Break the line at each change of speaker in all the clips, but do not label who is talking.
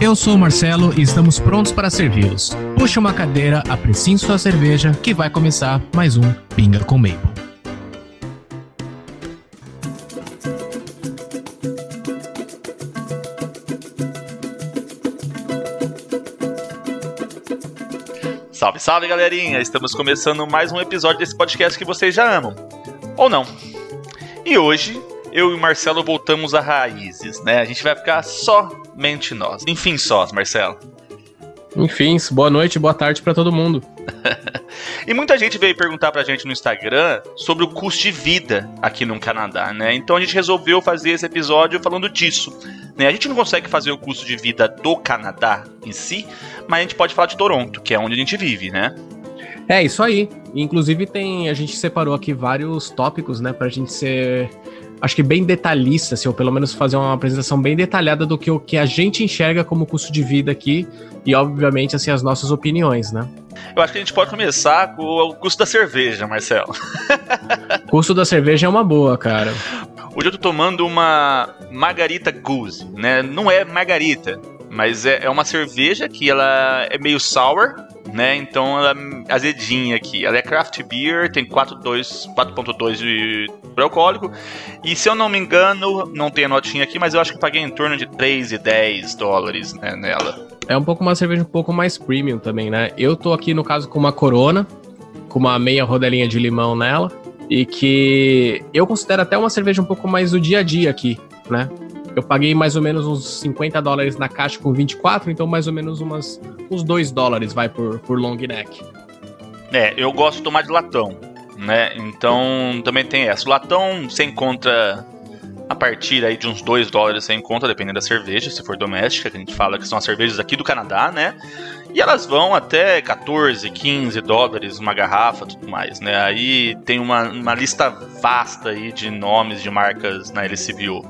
Eu sou o Marcelo e estamos prontos para servi-los. Puxe uma cadeira, apreciem sua cerveja, que vai começar mais um Pinga com Maple.
Salve, salve galerinha! Estamos começando mais um episódio desse podcast que vocês já amam. Ou não. E hoje, eu e o Marcelo voltamos a raízes, né? A gente vai ficar somente nós. Enfim, sós, Marcelo.
Enfim, boa noite, boa tarde para todo mundo.
e muita gente veio perguntar pra gente no Instagram sobre o custo de vida aqui no Canadá, né? Então a gente resolveu fazer esse episódio falando disso. Né? A gente não consegue fazer o custo de vida do Canadá em si, mas a gente pode falar de Toronto, que é onde a gente vive, né?
É, isso aí. Inclusive tem. A gente separou aqui vários tópicos, né? Pra gente ser acho que bem detalhista, assim, ou pelo menos fazer uma apresentação bem detalhada do que o que a gente enxerga como custo de vida aqui e, obviamente, assim, as nossas opiniões, né?
Eu acho que a gente pode começar com o custo da cerveja, Marcelo.
custo da cerveja é uma boa, cara.
Hoje eu tô tomando uma Margarita Goose, né? Não é Margarita, mas é, é uma cerveja que ela é meio sour, né? Então ela é azedinha aqui. Ela é craft beer, tem 4.2 de alcoólico. E se eu não me engano, não tem a notinha aqui, mas eu acho que paguei em torno de 3,10 dólares né, nela.
É um pouco uma cerveja um pouco mais premium também, né? Eu tô aqui no caso com uma Corona, com uma meia rodelinha de limão nela. E que eu considero até uma cerveja um pouco mais do dia a dia aqui, né? Eu paguei mais ou menos uns 50 dólares na caixa com 24, então mais ou menos umas, uns 2 dólares vai por, por long neck.
É, eu gosto de tomar de latão, né? Então também tem essa. O latão você encontra a partir aí de uns 2 dólares você encontra, dependendo da cerveja, se for doméstica, que a gente fala que são as cervejas aqui do Canadá, né? E elas vão até 14, 15 dólares uma garrafa tudo mais, né? Aí tem uma, uma lista vasta aí de nomes de marcas na LCBO.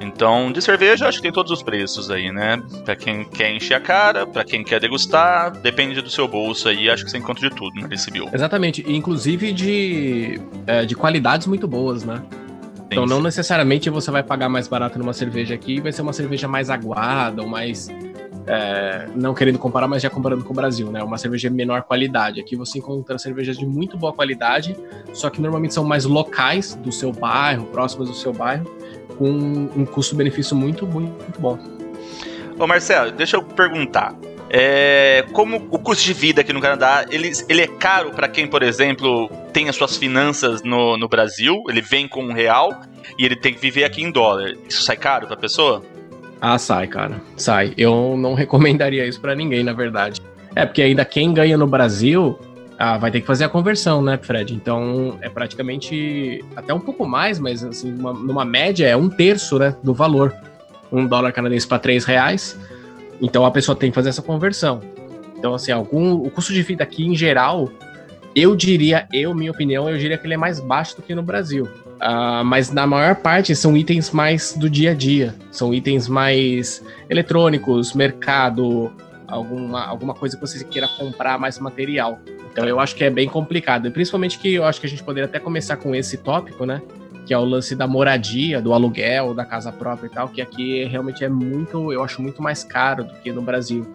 Então, de cerveja, acho que tem todos os preços aí, né? Pra quem quer encher a cara, pra quem quer degustar, depende do seu bolso aí, acho que você encontra de tudo na LCBO.
Exatamente, inclusive de, é, de qualidades muito boas, né? Então, não necessariamente você vai pagar mais barato numa cerveja aqui, vai ser uma cerveja mais aguada ou mais. É, não querendo comparar, mas já comparando com o Brasil, né? Uma cerveja de menor qualidade. Aqui você encontra cervejas de muito boa qualidade, só que normalmente são mais locais do seu bairro, próximas do seu bairro com um custo-benefício muito, muito, bom.
Ô Marcelo, deixa eu perguntar. É, como o custo de vida aqui no Canadá, ele, ele é caro para quem, por exemplo, tem as suas finanças no, no Brasil, ele vem com um real e ele tem que viver aqui em dólar. Isso sai caro pra pessoa?
Ah, sai, cara. Sai. Eu não recomendaria isso para ninguém, na verdade. É, porque ainda quem ganha no Brasil ah, vai ter que fazer a conversão, né, Fred? Então é praticamente até um pouco mais, mas assim, uma, numa média é um terço né, do valor. Um dólar canadense para três reais. Então a pessoa tem que fazer essa conversão. Então, assim, algum, o custo de vida aqui em geral, eu diria, eu, minha opinião, eu diria que ele é mais baixo do que no Brasil. Uh, mas na maior parte são itens mais do dia a dia. São itens mais eletrônicos, mercado, alguma, alguma coisa que você queira comprar mais material. Então eu acho que é bem complicado. Principalmente que eu acho que a gente poderia até começar com esse tópico, né? Que é o lance da moradia, do aluguel, da casa própria e tal, que aqui realmente é muito, eu acho muito mais caro do que no Brasil.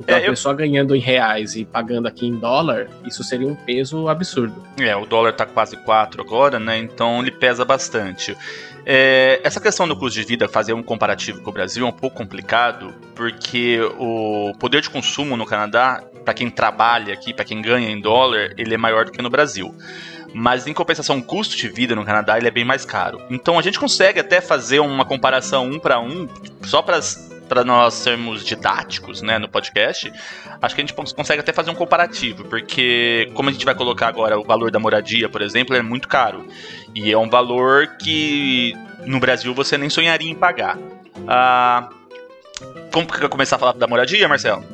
Então, é, a pessoa eu... ganhando em reais e pagando aqui em dólar, isso seria um peso absurdo.
É, o dólar tá quase 4 agora, né? Então ele pesa bastante. É, essa questão do custo de vida, fazer um comparativo com o Brasil é um pouco complicado, porque o poder de consumo no Canadá, para quem trabalha aqui, para quem ganha em dólar, ele é maior do que no Brasil. Mas em compensação, o custo de vida no Canadá ele é bem mais caro. Então a gente consegue até fazer uma comparação um para um, só para para nós sermos didáticos, né, no podcast, acho que a gente consegue até fazer um comparativo, porque como a gente vai colocar agora o valor da moradia, por exemplo, é muito caro. E é um valor que no Brasil você nem sonharia em pagar. Ah, como que começar a falar da moradia, Marcelo?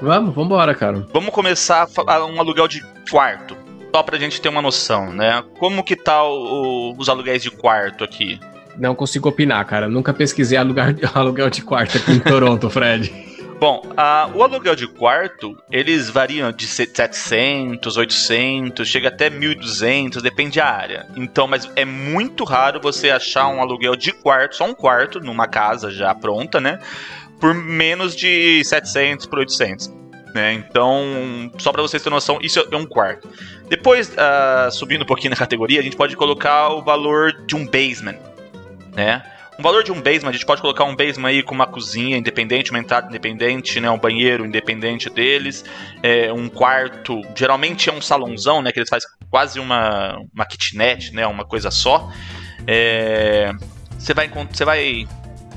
Vamos, vamos embora, cara.
Vamos começar a falar um aluguel de quarto. Só pra gente ter uma noção, né? Como que tá o, os aluguéis de quarto aqui?
Não consigo opinar, cara. Nunca pesquisei alugar, aluguel de quarto aqui em Toronto, Fred.
Bom, uh, o aluguel de quarto, eles variam de 700, 800, chega até 1.200, depende da área. Então, mas é muito raro você achar um aluguel de quarto, só um quarto, numa casa já pronta, né? Por menos de 700 por 800. Né? Então, só para vocês terem noção, isso é um quarto. Depois, uh, subindo um pouquinho na categoria, a gente pode colocar o valor de um basement, né? Um valor de um basement, a gente pode colocar um basement aí com uma cozinha independente, uma entrada independente, né, um banheiro independente deles, é, um quarto, geralmente é um salãozão, né, que eles fazem quase uma, uma kitnet, né, uma coisa só. É, você vai, você vai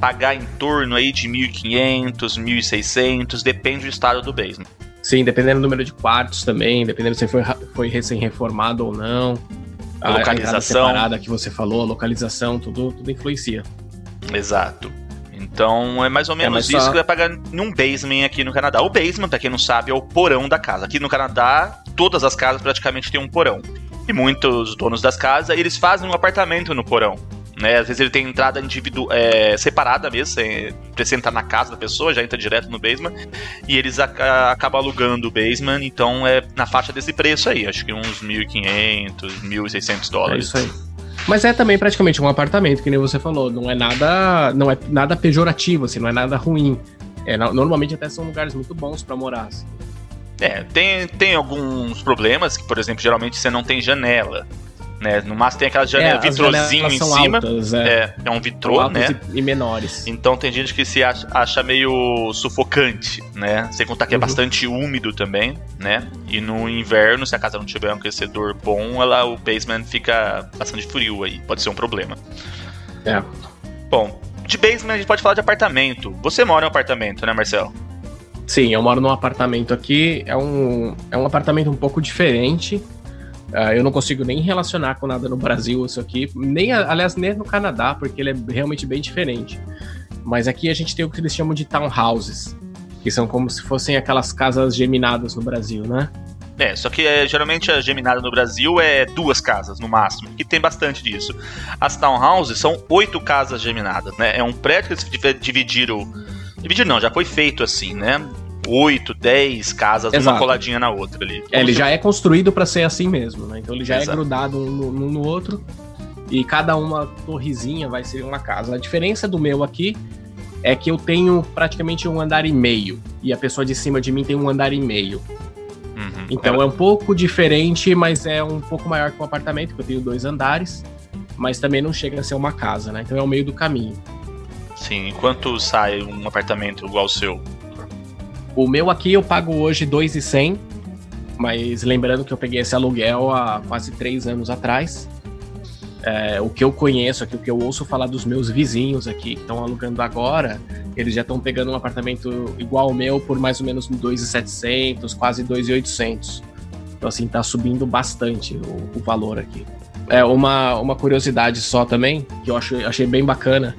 pagar em torno aí de 1.500, 1.600, depende do estado do basement.
Sim, dependendo do número de quartos também, dependendo se foi, foi recém-reformado ou não.
A localização.
A que você falou, a localização, tudo, tudo influencia.
Exato. Então é mais ou é, menos é, isso só... que vai pagar num basement aqui no Canadá. O basement, pra quem não sabe, é o porão da casa. Aqui no Canadá, todas as casas praticamente têm um porão. E muitos donos das casas, eles fazem um apartamento no porão. Né? Às vezes ele tem entrada individu é, separada mesmo, você precisa entrar na casa da pessoa, já entra direto no basement, e eles ac acabam alugando o basement, então é na faixa desse preço aí, acho que uns 1.500, 1.600 dólares.
É isso aí. Mas é também praticamente um apartamento, que nem você falou. Não é nada, não é nada pejorativo, assim, não é nada ruim. É, normalmente até são lugares muito bons para morar. Assim.
É, tem, tem alguns problemas, que, por exemplo, geralmente você não tem janela. Né? No máximo tem aquela janela, é, vitrozinho em cima. Altas, é. é. é, um vitrô, né?
E, e, menores.
Então tem gente que se acha, acha, meio sufocante, né? Sem contar que é uhum. bastante úmido também, né? E no inverno, se a casa não tiver um aquecedor bom, ela, o basement fica bastante frio aí. Pode ser um problema.
É.
Bom, de basement a gente pode falar de apartamento. Você mora em um apartamento, né, Marcelo?
Sim, eu moro num apartamento aqui. É um, é um apartamento um pouco diferente. Uh, eu não consigo nem relacionar com nada no Brasil isso aqui, nem aliás nem no Canadá, porque ele é realmente bem diferente. Mas aqui a gente tem o que eles chamam de townhouses, que são como se fossem aquelas casas geminadas no Brasil, né?
É, só que é, geralmente a geminada no Brasil é duas casas no máximo, que tem bastante disso. As townhouses são oito casas geminadas, né? É um prédio que eles dividiram. Dividiram não, já foi feito assim, né? 8, 10 casas, Exato. uma coladinha na outra ali.
É, ele já é construído para ser assim mesmo, né? Então ele já é Exato. é grudado um no, no outro e cada uma torrezinha vai ser uma casa. A diferença do meu aqui é que eu tenho praticamente um andar e meio e a pessoa de cima de mim tem um andar e meio. Uhum. Então é. é um pouco diferente, mas é um pouco maior que um apartamento, porque eu tenho dois andares, mas também não chega a ser uma casa, né? Então é o meio do caminho.
Sim, quanto sai um apartamento igual ao seu?
O meu aqui eu pago hoje 2,100, mas lembrando que eu peguei esse aluguel há quase três anos atrás. É, o que eu conheço aqui, o que eu ouço falar dos meus vizinhos aqui que estão alugando agora, eles já estão pegando um apartamento igual ao meu por mais ou menos 2,700, quase 2,800. Então, assim, tá subindo bastante o, o, valor aqui. É, uma, uma curiosidade só também, que eu acho, achei bem bacana,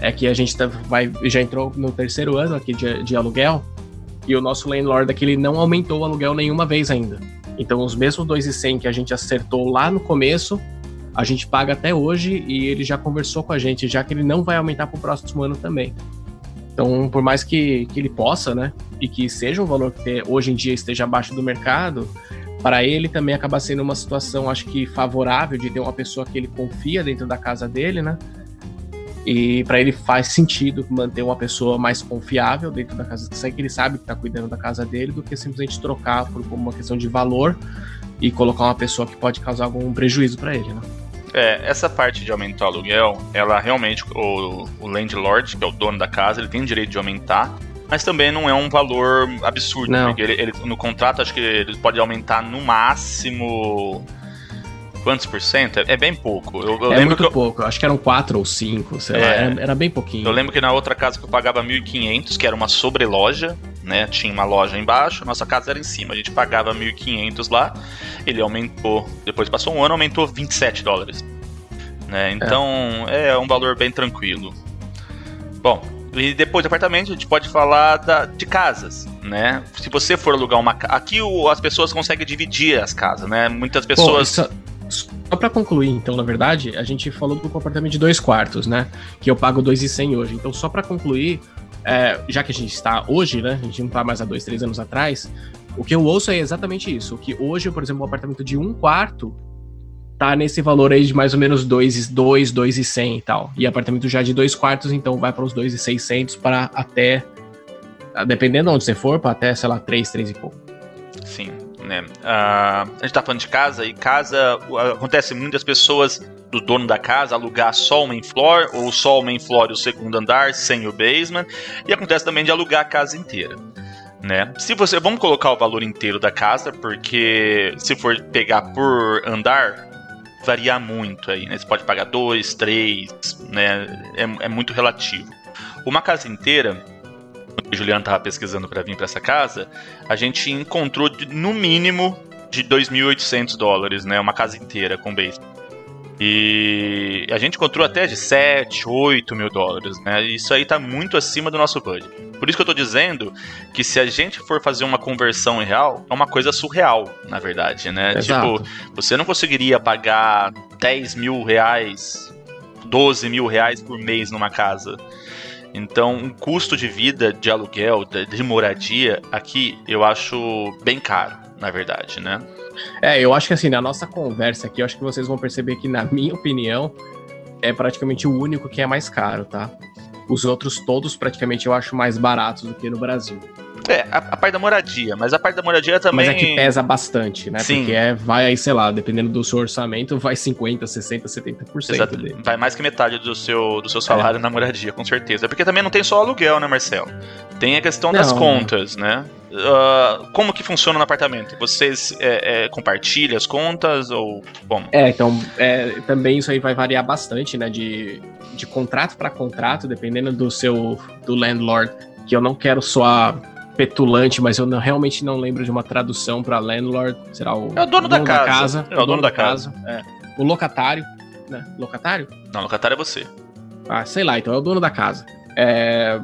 é que a gente tá, vai, já entrou no terceiro ano aqui de, de aluguel, e o nosso landlord aqui ele não aumentou o aluguel nenhuma vez ainda. Então, os mesmos 2,100 que a gente acertou lá no começo, a gente paga até hoje e ele já conversou com a gente, já que ele não vai aumentar para o próximo ano também. Então, por mais que, que ele possa, né, e que seja um valor que hoje em dia esteja abaixo do mercado, para ele também acaba sendo uma situação, acho que favorável de ter uma pessoa que ele confia dentro da casa dele, né? E para ele faz sentido manter uma pessoa mais confiável dentro da casa, que ele sabe que está cuidando da casa dele, do que simplesmente trocar por uma questão de valor e colocar uma pessoa que pode causar algum prejuízo para ele, né?
É, essa parte de aumentar o aluguel, ela realmente, o, o landlord, que é o dono da casa, ele tem direito de aumentar, mas também não é um valor absurdo, não. porque ele, ele, no contrato acho que ele pode aumentar no máximo quantos por cento? É, bem pouco.
Eu, eu é muito eu... pouco, acho que eram quatro ou cinco, sei é, lá, era, era, bem pouquinho.
Eu lembro que na outra casa que eu pagava 1.500, que era uma sobreloja, né? Tinha uma loja embaixo, nossa casa era em cima. A gente pagava 1.500 lá, ele aumentou, depois passou um ano, aumentou 27 dólares. Né? Então é. é um valor bem tranquilo. Bom, E depois de apartamento, a gente pode falar da, de casas, né? Se você for alugar uma casa. Aqui o, as pessoas conseguem dividir as casas, né? Muitas pessoas. Pô,
isso, só para concluir, então, na verdade, a gente falou do apartamento de dois quartos, né? Que eu pago 2,100 hoje. Então, só para concluir, é, já que a gente está hoje, né? A gente não tá mais há dois, três anos atrás. O que eu ouço é exatamente isso. Que hoje, por exemplo, um apartamento de um quarto tá nesse valor aí de mais ou menos 2, 2, 2 e 100 e tal. E apartamento já de dois quartos, então vai para os 2 e 600 para até, dependendo de onde você for, para até, sei lá, 3, 3 e pouco.
Sim, né? Uh, a gente tá falando de casa, e casa, acontece muitas pessoas do dono da casa alugar só o main floor, ou só o main floor e o segundo andar, sem o basement, e acontece também de alugar a casa inteira. Né? Se você vamos colocar o valor inteiro da casa, porque se for pegar por andar, variar muito aí, né? Você pode pagar dois, três, né? É, é muito relativo. Uma casa inteira, o Juliano estava pesquisando para vir para essa casa, a gente encontrou no mínimo de 2.800 dólares, né? Uma casa inteira com base. E a gente encontrou até de 7, 8 mil dólares, né? Isso aí tá muito acima do nosso budget. Por isso que eu tô dizendo que se a gente for fazer uma conversão em real, é uma coisa surreal, na verdade, né? Exato. Tipo, você não conseguiria pagar 10 mil reais, 12 mil reais por mês numa casa. Então, um custo de vida de aluguel, de moradia, aqui eu acho bem caro, na verdade, né?
É, eu acho que assim, na nossa conversa aqui, eu acho que vocês vão perceber que, na minha opinião, é praticamente o único que é mais caro, tá? Os outros todos, praticamente, eu acho mais baratos do que no Brasil.
É, a, a, parte da moradia, mas a parte da moradia também.
Mas é que pesa bastante, né? Sim. Porque é, vai aí, sei lá, dependendo do seu orçamento, vai 50%, 60%, 70% Exato. dele.
Vai mais que metade do seu, do seu salário é. na moradia, com certeza. Porque também não tem só aluguel, né, Marcelo? Tem a questão não, das contas, né? Uh, como que funciona no apartamento? Vocês é, é, compartilham as contas ou como?
É, então é, também isso aí vai variar bastante, né? De, de contrato para contrato, dependendo do seu do landlord. Que eu não quero soar petulante, mas eu não, realmente não lembro de uma tradução para landlord. Será o,
é o dono, dono da, casa. da, casa.
É o, dono, dono da, da casa. casa. É. O locatário, né? Locatário?
Não, locatário é você.
Ah, sei lá, então é o dono da casa. É,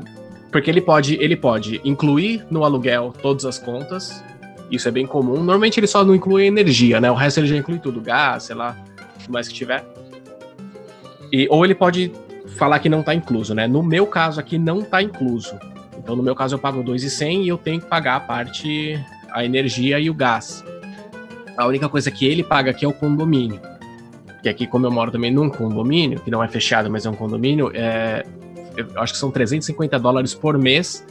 porque ele pode, ele pode incluir no aluguel todas as contas. Isso é bem comum. Normalmente ele só não inclui energia, né? O resto ele já inclui tudo, gás, sei lá, o mais que tiver. E, ou ele pode falar que não está incluso, né? No meu caso aqui não está incluso. Então no meu caso eu pago 2,100 e eu tenho que pagar a parte a energia e o gás. A única coisa que ele paga aqui é o condomínio. Que aqui, como eu moro também num condomínio, que não é fechado, mas é um condomínio, é, eu acho que são 350 dólares por mês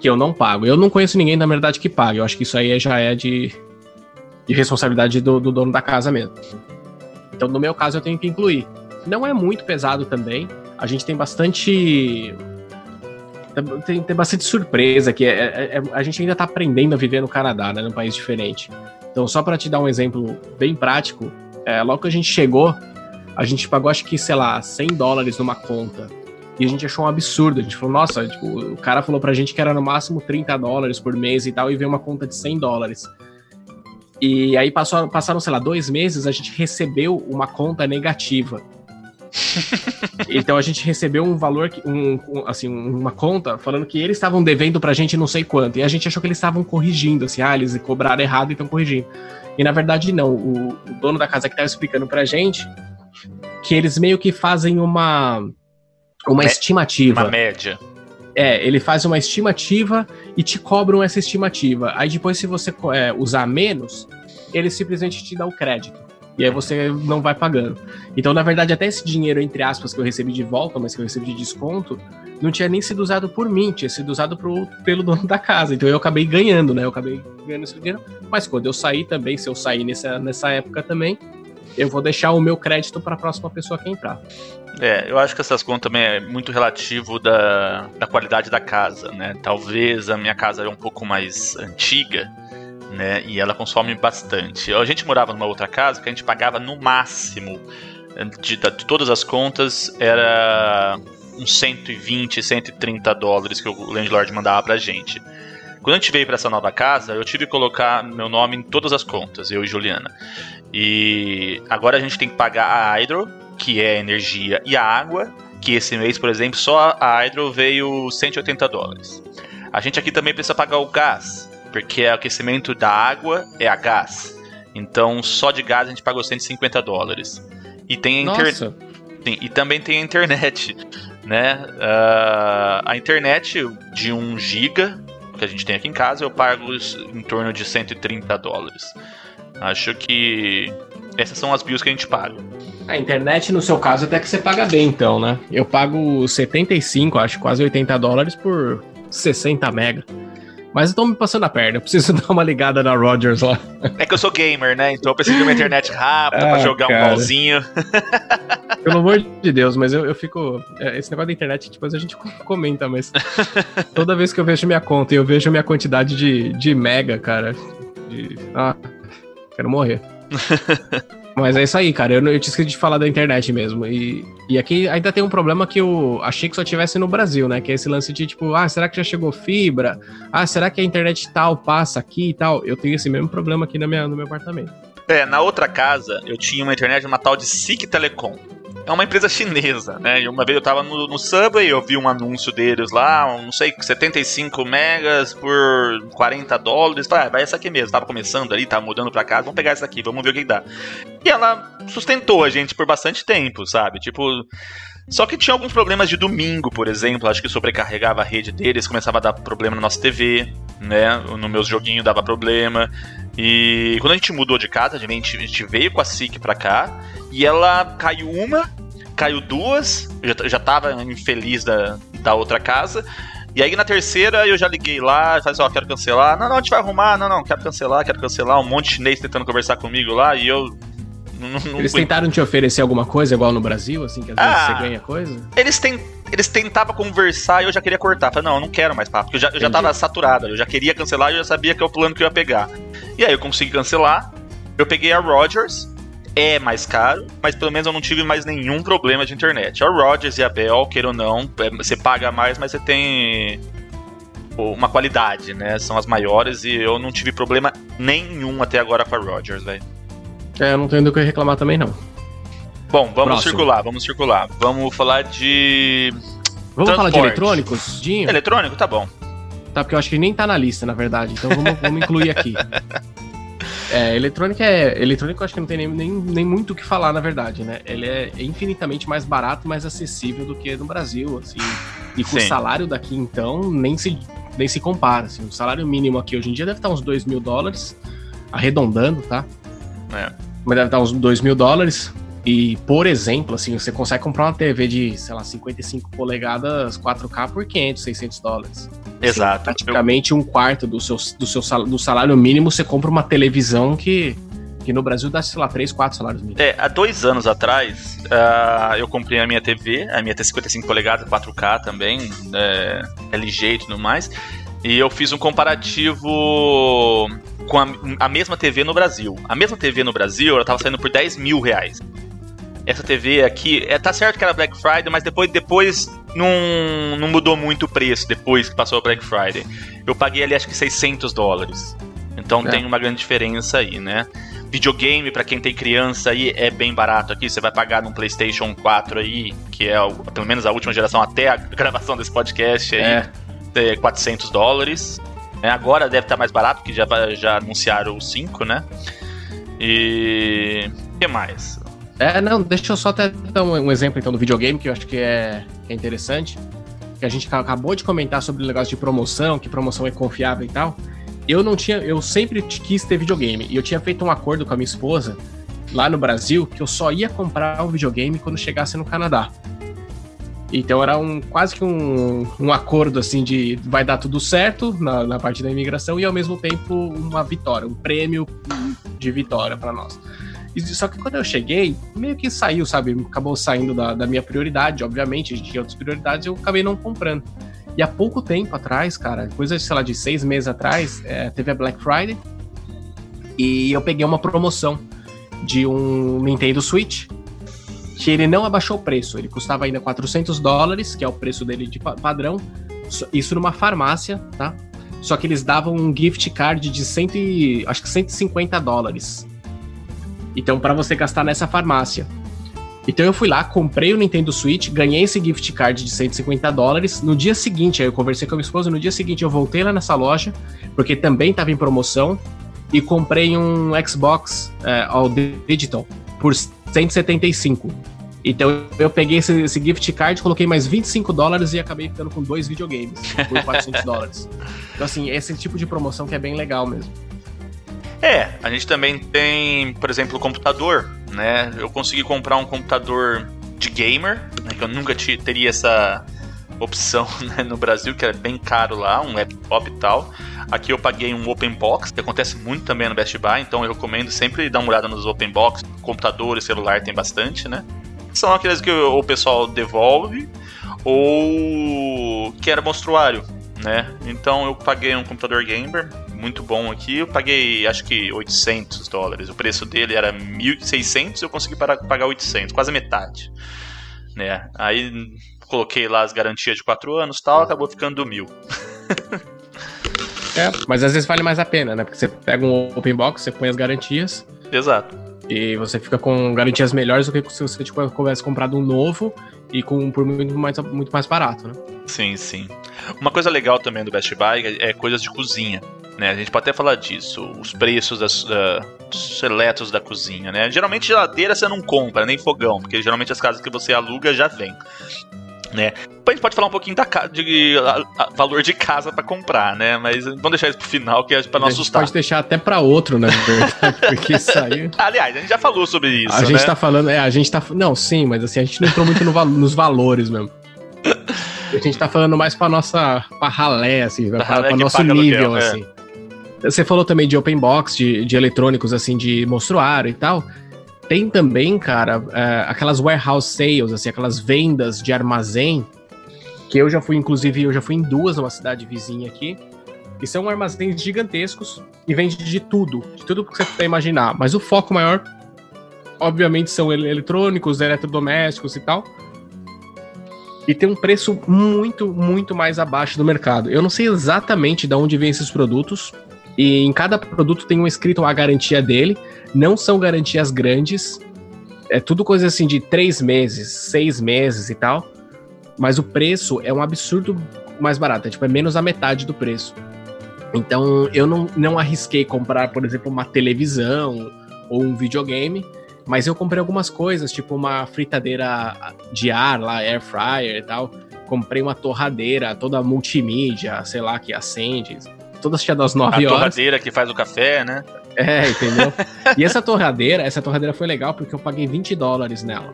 que eu não pago. Eu não conheço ninguém, na verdade, que pague. Eu acho que isso aí já é de, de responsabilidade do, do dono da casa mesmo. Então, no meu caso, eu tenho que incluir. Não é muito pesado também. A gente tem bastante. Tem, tem bastante surpresa que é, é, é, a gente ainda está aprendendo a viver no Canadá, né, num país diferente. Então, só para te dar um exemplo bem prático, é, logo que a gente chegou, a gente pagou acho que, sei lá, 100 dólares numa conta e a gente achou um absurdo. A gente falou, nossa, tipo, o cara falou pra gente que era no máximo 30 dólares por mês e tal, e veio uma conta de 100 dólares. E aí passou, passaram, sei lá, dois meses, a gente recebeu uma conta negativa. então a gente recebeu um valor, um, assim, uma conta falando que eles estavam devendo pra gente não sei quanto. E a gente achou que eles estavam corrigindo, assim, ah, eles cobraram errado e estão corrigindo. E na verdade não, o, o dono da casa que estava explicando pra gente que eles meio que fazem uma uma estimativa.
Uma média.
É, ele faz uma estimativa e te cobram essa estimativa. Aí depois, se você é, usar menos, ele simplesmente te dá o crédito. E aí você não vai pagando. Então, na verdade, até esse dinheiro, entre aspas, que eu recebi de volta, mas que eu recebi de desconto, não tinha nem sido usado por mim, tinha sido usado pro, pelo dono da casa. Então eu acabei ganhando, né? Eu acabei ganhando esse dinheiro. Mas quando eu sair também, se eu sair nessa, nessa época também, eu vou deixar o meu crédito para a próxima pessoa que entrar.
É, eu acho que essas contas também é muito relativo da, da qualidade da casa, né? Talvez a minha casa é um pouco mais antiga, né? E ela consome bastante. A gente morava numa outra casa que a gente pagava no máximo de, de todas as contas era uns 120, 130 dólares que o landlord mandava pra gente. Quando a gente veio para essa nova casa, eu tive que colocar meu nome em todas as contas, eu e Juliana. E agora a gente tem que pagar a Hydro, que é a energia, e a água, que esse mês, por exemplo, só a Hydro veio 180 dólares. A gente aqui também precisa pagar o gás, porque o aquecimento da água é a gás. Então, só de gás a gente pagou 150 dólares. E tem a internet. E também tem a internet, né? Uh, a internet de 1 giga que a gente tem aqui em casa, eu pago em torno de 130 dólares. Acho que essas são as bills que a gente paga.
A internet, no seu caso, até que você paga bem, então, né? Eu pago 75, acho quase 80 dólares por 60 mega. Mas eu tô me passando a perna, eu preciso dar uma ligada na Rogers lá.
É que eu sou gamer, né? Então eu preciso de uma internet rápida ah, pra jogar cara. um bolzinho.
Pelo amor de Deus, mas eu, eu fico. É, esse negócio da internet, depois a gente comenta, mas. Toda vez que eu vejo minha conta e eu vejo minha quantidade de, de mega, cara. De, ah, quero morrer. Mas é isso aí, cara. Eu, eu te esqueci de falar da internet mesmo. E, e aqui ainda tem um problema que eu achei que só tivesse no Brasil, né? Que é esse lance de tipo, ah, será que já chegou fibra? Ah, será que a internet tal passa aqui e tal? Eu tenho esse mesmo problema aqui no meu, no meu apartamento.
É, na outra casa eu tinha uma internet, uma tal de SIC Telecom é uma empresa chinesa, né? E uma vez eu tava no, no Subway, eu vi um anúncio deles lá, não sei, 75 megas por 40 dólares. Falei, ah, vai essa aqui mesmo. Tava começando ali, tava mudando pra casa, vamos pegar essa aqui, vamos ver o que dá. E ela sustentou a gente por bastante tempo, sabe? Tipo. Só que tinha alguns problemas de domingo, por exemplo. Acho que sobrecarregava a rede deles, começava a dar problema na nossa TV, né? No meus joguinhos dava problema. E quando a gente mudou de casa, a gente, a gente veio com a SIC pra cá e ela caiu uma, caiu duas, eu já, já tava infeliz da, da outra casa. E aí na terceira eu já liguei lá, falei assim, ó, quero cancelar. Não, não, a gente vai arrumar, não, não, quero cancelar, quero cancelar. Um monte de chinês tentando conversar comigo lá e eu.
Não, não eles tentaram te oferecer alguma coisa igual no Brasil, assim, que às vezes ah, você ganha coisa?
Eles, tem, eles tentavam conversar e eu já queria cortar. Falei, não, eu não quero mais papo, porque eu já, eu já tava saturado, eu já queria cancelar e eu já sabia que é o plano que eu ia pegar. E aí eu consegui cancelar, eu peguei a Rogers, é mais caro, mas pelo menos eu não tive mais nenhum problema de internet. A Rogers e a Bell, queira ou não, é, você paga mais, mas você tem uma qualidade, né? São as maiores e eu não tive problema nenhum até agora com a Rogers, velho.
É, eu não tenho do que reclamar também, não.
Bom, vamos Próximo. circular, vamos circular. Vamos falar de.
Vamos Transporte. falar de eletrônicos?
Dinho? Eletrônico, tá bom.
Tá, porque eu acho que nem tá na lista, na verdade. Então vamos, vamos incluir aqui. É, eletrônica é. Eletrônico eu acho que não tem nem, nem, nem muito o que falar, na verdade, né? Ele é infinitamente mais barato, mais acessível do que no Brasil, assim. E com Sim. o salário daqui, então, nem se, nem se compara. Assim. O salário mínimo aqui hoje em dia deve estar uns 2 mil dólares, arredondando, tá? É. Mas deve estar uns 2 mil dólares. E, por exemplo, assim, você consegue comprar uma TV de, sei lá, 55 polegadas 4K por 500, 600 dólares.
Exato. Assim,
praticamente Eu... um quarto do seu, do seu salário, do salário mínimo, você compra uma televisão que, que no Brasil dá, sei lá, 3, 4 salários mínimos.
É, há dois anos atrás, uh, eu comprei a minha TV, a minha T55 polegadas 4K também, é, LG e tudo mais, e eu fiz um comparativo com a, a, mesma TV no Brasil. A mesma TV no Brasil, ela tava saindo por 10 mil reais essa TV aqui. É, tá certo que era Black Friday, mas depois, depois não, não mudou muito o preço depois que passou a Black Friday. Eu paguei ali acho que 600 dólares. Então é. tem uma grande diferença aí, né? Videogame, para quem tem criança aí, é bem barato aqui. Você vai pagar num PlayStation 4 aí, que é pelo menos a última geração até a gravação desse podcast aí, é. 400 dólares. É, agora deve estar mais barato, porque já, já anunciaram o 5, né? E. O que mais?
É, não, deixa eu só até dar um, exemplo então do videogame que eu acho que é, que é interessante. Que a gente acabou de comentar sobre o negócio de promoção, que promoção é confiável e tal. Eu não tinha, eu sempre quis ter videogame e eu tinha feito um acordo com a minha esposa lá no Brasil que eu só ia comprar um videogame quando chegasse no Canadá. Então era um quase que um, um acordo assim de vai dar tudo certo na, na parte da imigração e ao mesmo tempo uma vitória, um prêmio de vitória para nós. Só que quando eu cheguei, meio que saiu, sabe? Acabou saindo da, da minha prioridade, obviamente, tinha outras prioridades, eu acabei não comprando. E há pouco tempo atrás, cara, coisa, sei lá, de seis meses atrás, é, teve a Black Friday e eu peguei uma promoção de um Nintendo Switch que ele não abaixou o preço, ele custava ainda 400 dólares, que é o preço dele de padrão, isso numa farmácia, tá? Só que eles davam um gift card de cento e, acho que 150 dólares então, para você gastar nessa farmácia. Então eu fui lá, comprei o Nintendo Switch, ganhei esse gift card de 150 dólares. No dia seguinte, aí eu conversei com a minha esposa, no dia seguinte eu voltei lá nessa loja, porque também estava em promoção, e comprei um Xbox é, All Digital por 175. Então eu peguei esse, esse, gift card, coloquei mais 25 dólares e acabei ficando com dois videogames por 400 dólares. Então assim, esse tipo de promoção que é bem legal mesmo.
É, a gente também tem, por exemplo, o computador, né? Eu consegui comprar um computador de gamer, né, que eu nunca teria essa opção né, no Brasil, que era bem caro lá, um laptop e tal. Aqui eu paguei um open box, que acontece muito também no Best Buy, então eu recomendo sempre dar uma olhada nos open box. Computador e celular tem bastante, né? São aqueles que o pessoal devolve ou que era monstruário, né? Então eu paguei um computador gamer muito bom aqui. Eu paguei acho que 800 dólares. O preço dele era 1.600, eu consegui pagar 800, quase metade. Né? Aí coloquei lá as garantias de 4 anos tal, acabou ficando mil.
é, mas às vezes vale mais a pena, né? Porque você pega um open box, você põe as garantias.
Exato.
E você fica com garantias melhores do que se você tipo, tivesse comprado um novo e com por muito mais, muito mais barato, né?
Sim, sim. Uma coisa legal também do Best Buy é coisas de cozinha. Né? A gente pode até falar disso, os preços das, uh, dos eletros da cozinha, né? Geralmente geladeira você não compra, nem fogão, porque geralmente as casas que você aluga já vem. Né? A gente pode falar um pouquinho da de a, a, valor de casa para comprar, né? Mas vamos deixar isso pro final, que é para não assustar.
Pode deixar até para outro, né? Porque isso aí.
Aliás, a gente já falou sobre isso.
A
né?
gente tá falando, é, a gente tá. Não, sim, mas assim, a gente não entrou muito no, nos valores mesmo. A gente tá falando mais pra nossa. pra ralé, assim, pra, pra nosso nível, aluguel, é. assim. É. Você falou também de open box, de, de eletrônicos, assim, de monstruário e tal. Tem também, cara, é, aquelas warehouse sales, assim, aquelas vendas de armazém, que eu já fui, inclusive, eu já fui em duas numa cidade vizinha aqui, que são armazéns gigantescos e vende de tudo, de tudo que você puder imaginar. Mas o foco maior, obviamente, são eletrônicos, eletrodomésticos e tal. E tem um preço muito, muito mais abaixo do mercado. Eu não sei exatamente de onde vêm esses produtos, e em cada produto tem um escrito a garantia dele. Não são garantias grandes. É tudo coisa assim de três meses, seis meses e tal. Mas o preço é um absurdo mais barato. É, tipo, é menos a metade do preço. Então eu não, não arrisquei comprar, por exemplo, uma televisão ou um videogame. Mas eu comprei algumas coisas, tipo uma fritadeira de ar lá, air fryer e tal. Comprei uma torradeira toda multimídia, sei lá, que acende toda cheia das 9 horas. A
torradeira que faz o café, né?
É, entendeu? e essa torradeira, essa torradeira foi legal porque eu paguei 20 dólares nela.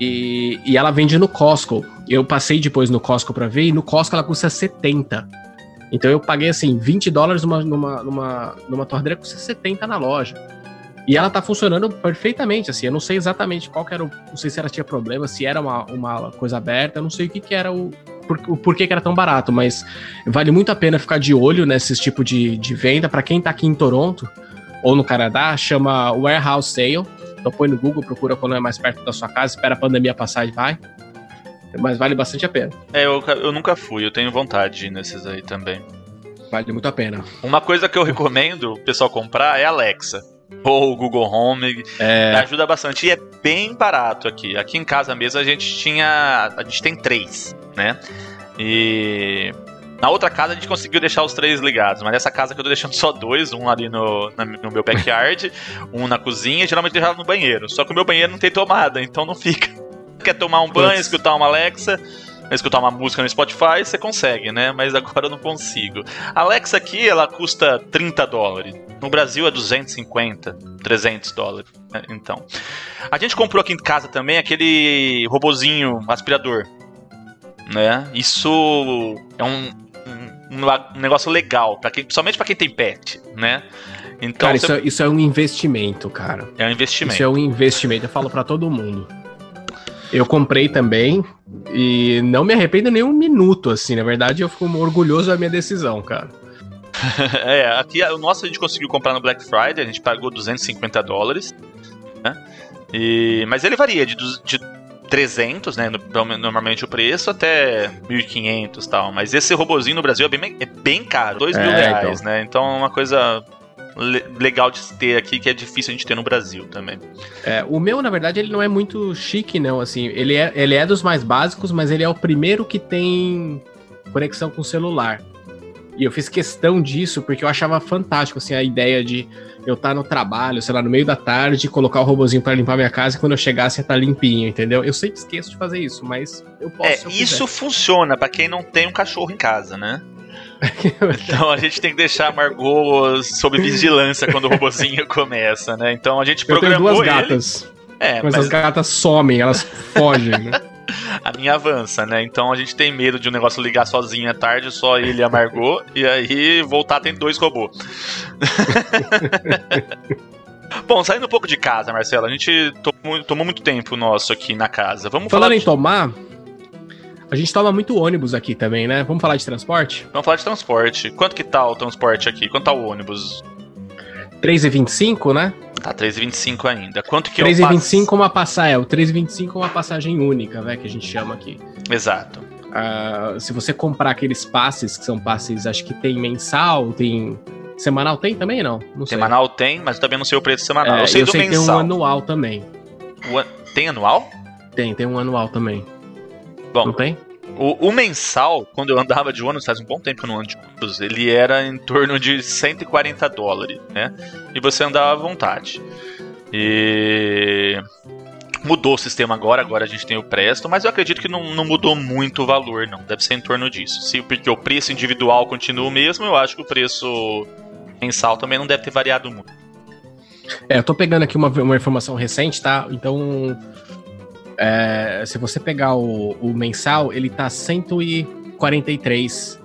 E, e ela vende no Costco. Eu passei depois no Costco pra ver, e no Costco ela custa 70. Então eu paguei assim, 20 dólares numa, numa, numa, numa torradeira que custa 70 na loja. E ela tá funcionando perfeitamente, assim. Eu não sei exatamente qual que era o. Não sei se ela tinha problema, se era uma, uma coisa aberta, eu não sei o que, que era o, por, o porquê que era tão barato, mas vale muito a pena ficar de olho nesses tipo de, de venda. para quem tá aqui em Toronto ou no Canadá, chama Warehouse Sale. Então põe no Google, procura quando é mais perto da sua casa, espera a pandemia passar e vai. Mas vale bastante a pena.
É, eu, eu nunca fui, eu tenho vontade de ir nesses aí também.
Vale muito a pena.
Uma coisa que eu recomendo o pessoal comprar é a Alexa ou o Google Home. É... Ajuda bastante. E é bem barato aqui. Aqui em casa mesmo a gente tinha. A gente tem três né? E na outra casa a gente conseguiu deixar os três ligados, mas nessa casa que eu tô deixando só dois, um ali no, na, no meu backyard, um na cozinha, geralmente deixava no banheiro. Só que o meu banheiro não tem tomada, então não fica. Quer tomar um banho, escutar uma Alexa, escutar uma música no Spotify, você consegue, né? Mas agora eu não consigo. A Alexa aqui, ela custa 30 dólares. No Brasil é 250, 300 dólares. Né? Então, a gente comprou aqui em casa também aquele robozinho aspirador né? Isso é um, um, um negócio legal, para quem, principalmente para quem tem pet, né?
Então, cara, você... isso, é, isso é um investimento, cara.
É um investimento.
Isso é um investimento, eu falo para todo mundo. Eu comprei também e não me arrependo nem um minuto, assim. Na verdade, eu fico orgulhoso da minha decisão, cara.
é, aqui o nosso a gente conseguiu comprar no Black Friday, a gente pagou 250 dólares, né? E, mas ele varia de, de 300, né? Normalmente o preço, até 1.500 e tal. Mas esse robozinho no Brasil é bem, é bem caro, 2 mil é, reais, então. né? Então é uma coisa le legal de ter aqui, que é difícil a gente ter no Brasil também.
É, o meu, na verdade, ele não é muito chique, não. Assim, ele é, ele é dos mais básicos, mas ele é o primeiro que tem conexão com o celular. E eu fiz questão disso porque eu achava fantástico assim, a ideia de eu estar tá no trabalho, sei lá, no meio da tarde, colocar o robozinho para limpar minha casa e quando eu chegasse ia estar tá limpinho, entendeu? Eu sempre esqueço de fazer isso, mas eu posso.
É, isso funciona para quem não tem um cachorro em casa, né? Então a gente tem que deixar a Margot sob vigilância quando o robozinho começa, né? Então a gente programou
eu tenho duas gatas. Ele. É, mas, mas as gatas somem, elas fogem, né?
a minha avança, né? Então a gente tem medo de um negócio ligar sozinho à tarde, só ele amargou, e aí voltar tem dois robôs. Bom, saindo um pouco de casa, Marcelo, a gente tomou, tomou muito tempo nosso aqui na casa. Vamos
Falando
falar
em tomar, a gente toma muito ônibus aqui também, né? Vamos falar de transporte?
Vamos falar de transporte. Quanto que tá o transporte aqui? Quanto tá o ônibus?
3,25, né?
Tá 3,25 ainda. Quanto que
3,25 pass... uma passagem, é, o 3,25 é uma passagem única, né, que a gente chama aqui.
Exato.
Uh, se você comprar aqueles passes, que são passes, acho que tem mensal, tem semanal tem também não?
Não semanal tem, mas também não sei o preço semanal.
É, eu sei eu do sei mensal. tem um anual também.
O, tem anual?
Tem, tem um anual também.
Bom, não tem? O, o, mensal, quando eu andava de ônibus, faz um bom tempo que eu não ando de ônibus, ele era em torno de 140 dólares, né? E você andava à vontade. E mudou o sistema agora, agora a gente tem o Presto, mas eu acredito que não, não mudou muito o valor, não. Deve ser em torno disso. Se, porque o preço individual continua o mesmo, eu acho que o preço mensal também não deve ter variado muito.
É, eu tô pegando aqui uma, uma informação recente, tá? Então, é, se você pegar o, o, mensal, ele tá 143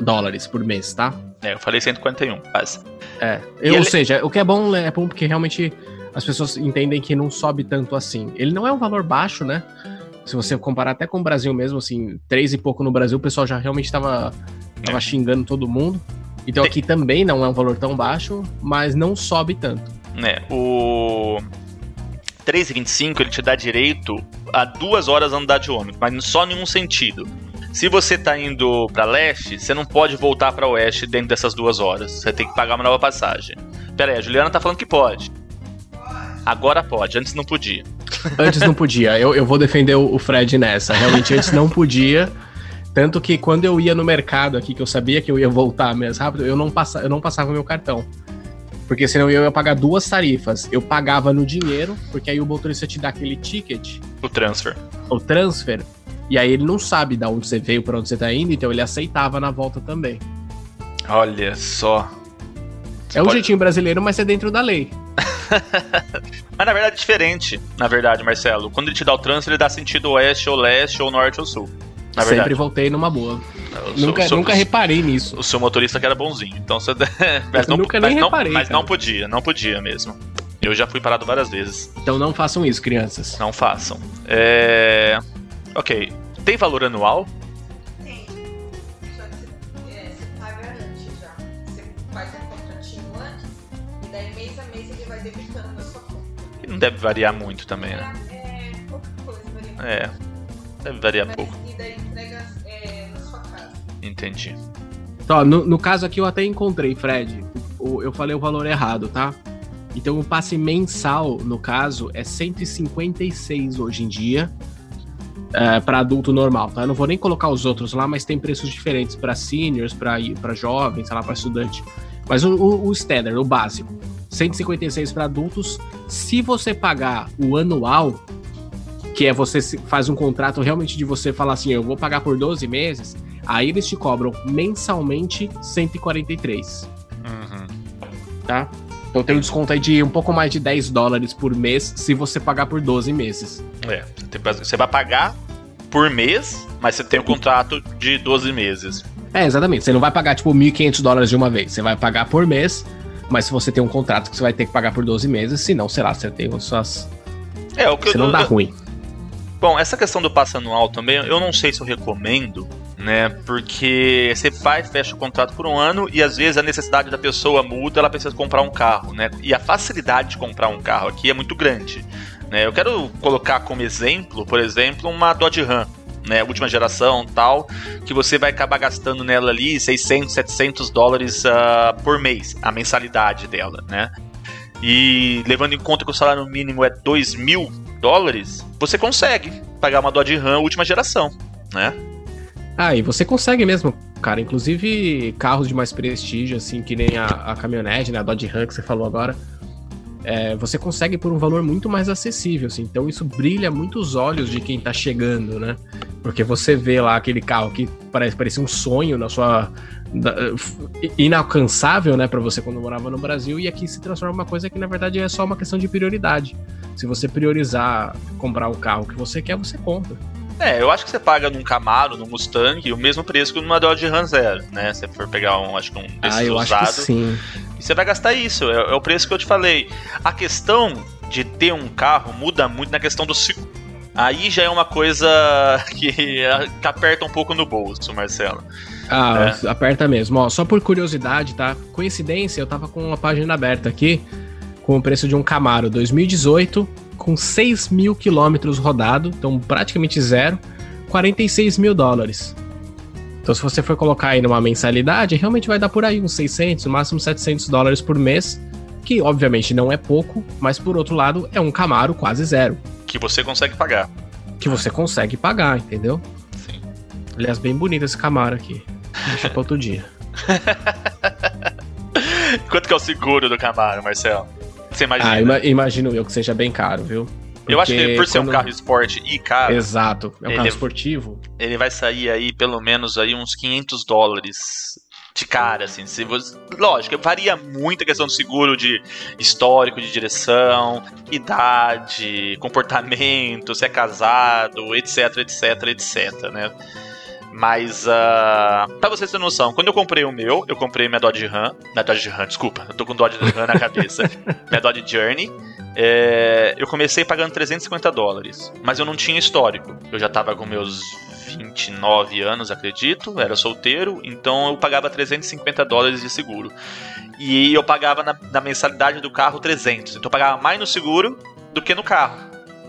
dólares por mês, tá?
É, eu falei 141, quase.
É, eu, ou ele... seja, o que é bom é bom porque realmente as pessoas entendem que não sobe tanto assim. Ele não é um valor baixo, né? Se você comparar até com o Brasil mesmo, assim, três e pouco no Brasil, o pessoal já realmente estava tava é. xingando todo mundo. Então aqui também não é um valor tão baixo, mas não sobe tanto.
É, o 3,25 ele te dá direito a duas horas andar de ônibus, mas só em um sentido. Se você tá indo para leste, você não pode voltar para oeste dentro dessas duas horas. Você tem que pagar uma nova passagem. Pera aí, a Juliana tá falando que pode. Agora pode, antes não podia.
Antes não podia. Eu, eu vou defender o Fred nessa. Realmente antes não podia. Tanto que quando eu ia no mercado aqui, que eu sabia que eu ia voltar mais rápido, eu não, passa, eu não passava meu cartão. Porque senão eu ia pagar duas tarifas. Eu pagava no dinheiro, porque aí o motorista te dá aquele ticket.
O transfer.
O transfer. E aí ele não sabe de onde você veio, para onde você tá indo, então ele aceitava na volta também.
Olha só.
Você é um jeitinho brasileiro, mas é dentro da lei.
mas na verdade é diferente, na verdade, Marcelo. Quando ele te dá o transfer, ele dá sentido oeste ou leste ou norte ou sul.
Na Sempre verdade. voltei numa boa. nunca, sou, nunca reparei nisso.
O seu motorista que era bonzinho. Então você.
mas não, nunca mas nem
não,
reparei.
Mas cara. não podia, não podia mesmo. Eu já fui parado várias vezes.
Então não façam isso, crianças.
Não façam. É. Ok. Tem valor anual?
Tem. Só que é, você paga antes já. Você faz um contratinho antes e daí mês a mês ele vai debitando na sua conta.
E não deve variar muito também,
né? É, pouca coisa, varia
É. Deve variar pouco. Entendi.
Então, no, no caso aqui eu até encontrei, Fred. O, eu falei o valor errado, tá? Então o passe mensal, no caso, é 156 hoje em dia. É, para adulto normal, tá? Eu não vou nem colocar os outros lá, mas tem preços diferentes para seniors, para jovens, sei lá, para estudante. Mas o, o, o standard, o básico, 156 para adultos. Se você pagar o anual, que é você faz um contrato realmente de você falar assim, eu vou pagar por 12 meses, aí eles te cobram mensalmente 143. Uhum. Tá? Então tem um desconto aí de um pouco mais de 10 dólares por mês se você pagar por 12 meses.
É, você vai pagar por mês, mas você tem um contrato de 12 meses.
É, exatamente. Você não vai pagar tipo 1.500 dólares de uma vez. Você vai pagar por mês, mas se você tem um contrato que você vai ter que pagar por 12 meses, senão, sei lá, você tem as suas. É, o que Senão eu, dá eu, ruim.
Bom, essa questão do passe anual também, eu não sei se eu recomendo, né? Porque você vai, fecha o contrato por um ano e às vezes a necessidade da pessoa muda, ela precisa comprar um carro, né? E a facilidade de comprar um carro aqui é muito grande. Né? Eu quero colocar como exemplo, por exemplo, uma Dodge Ram. né, última geração tal, que você vai acabar gastando nela ali 600, 700 dólares uh, por mês, a mensalidade dela, né? E levando em conta que o salário mínimo é 2 mil dólares, você consegue pagar uma Dodge Ram última geração, né?
Ah, e você consegue mesmo, cara. Inclusive carros de mais prestígio, assim, que nem a, a caminhonete, né? A Dodge Ram que você falou agora. É, você consegue por um valor muito mais acessível, assim. Então isso brilha muito os olhos de quem tá chegando, né? Porque você vê lá aquele carro que parece, parece um sonho na sua da, inalcançável, né, para você quando morava no Brasil e aqui se transforma uma coisa que na verdade é só uma questão de prioridade. Se você priorizar comprar o carro que você quer, você compra.
É, eu acho que você paga num Camaro, num Mustang, o mesmo preço que numa Dodge Ram Zero, né? Se for pegar um, acho que um
desses ah, eu usado, acho que sim.
E você vai gastar isso, é, é, o preço que eu te falei. A questão de ter um carro muda muito na questão do seguro. Aí já é uma coisa que, que aperta um pouco no bolso, Marcelo.
Ah, é. aperta mesmo. Ó, só por curiosidade, tá? Coincidência, eu tava com uma página aberta aqui com o preço de um Camaro 2018 com 6 mil quilômetros rodado, então praticamente zero, 46 mil dólares. Então se você for colocar aí numa mensalidade, realmente vai dar por aí uns 600, no máximo 700 dólares por mês, que obviamente não é pouco, mas por outro lado é um Camaro quase zero.
Que você consegue pagar.
Que você consegue pagar, entendeu?
Sim.
Aliás, bem bonito esse Camaro aqui. Deixa pra outro dia.
Quanto que é o seguro do Camaro, Marcelo? Você imagina?
Ah, ima imagino eu que seja bem caro, viu?
Porque eu acho que por ser quando... um carro esporte e caro.
Exato, é um carro esportivo.
Ele vai sair aí pelo menos aí uns 500 dólares de cara, assim. Se você... Lógico, varia muito a questão do seguro de histórico de direção, idade, comportamento, se é casado, etc, etc, etc, né? Mas, uh, pra vocês terem noção, quando eu comprei o meu, eu comprei minha Dodge Ram. Na Dodge Ram, desculpa, eu tô com Dodge Ram na cabeça. minha Dodge Journey. É, eu comecei pagando 350 dólares, mas eu não tinha histórico. Eu já tava com meus 29 anos, acredito, era solteiro, então eu pagava 350 dólares de seguro. E eu pagava na, na mensalidade do carro 300, então eu pagava mais no seguro do que no carro.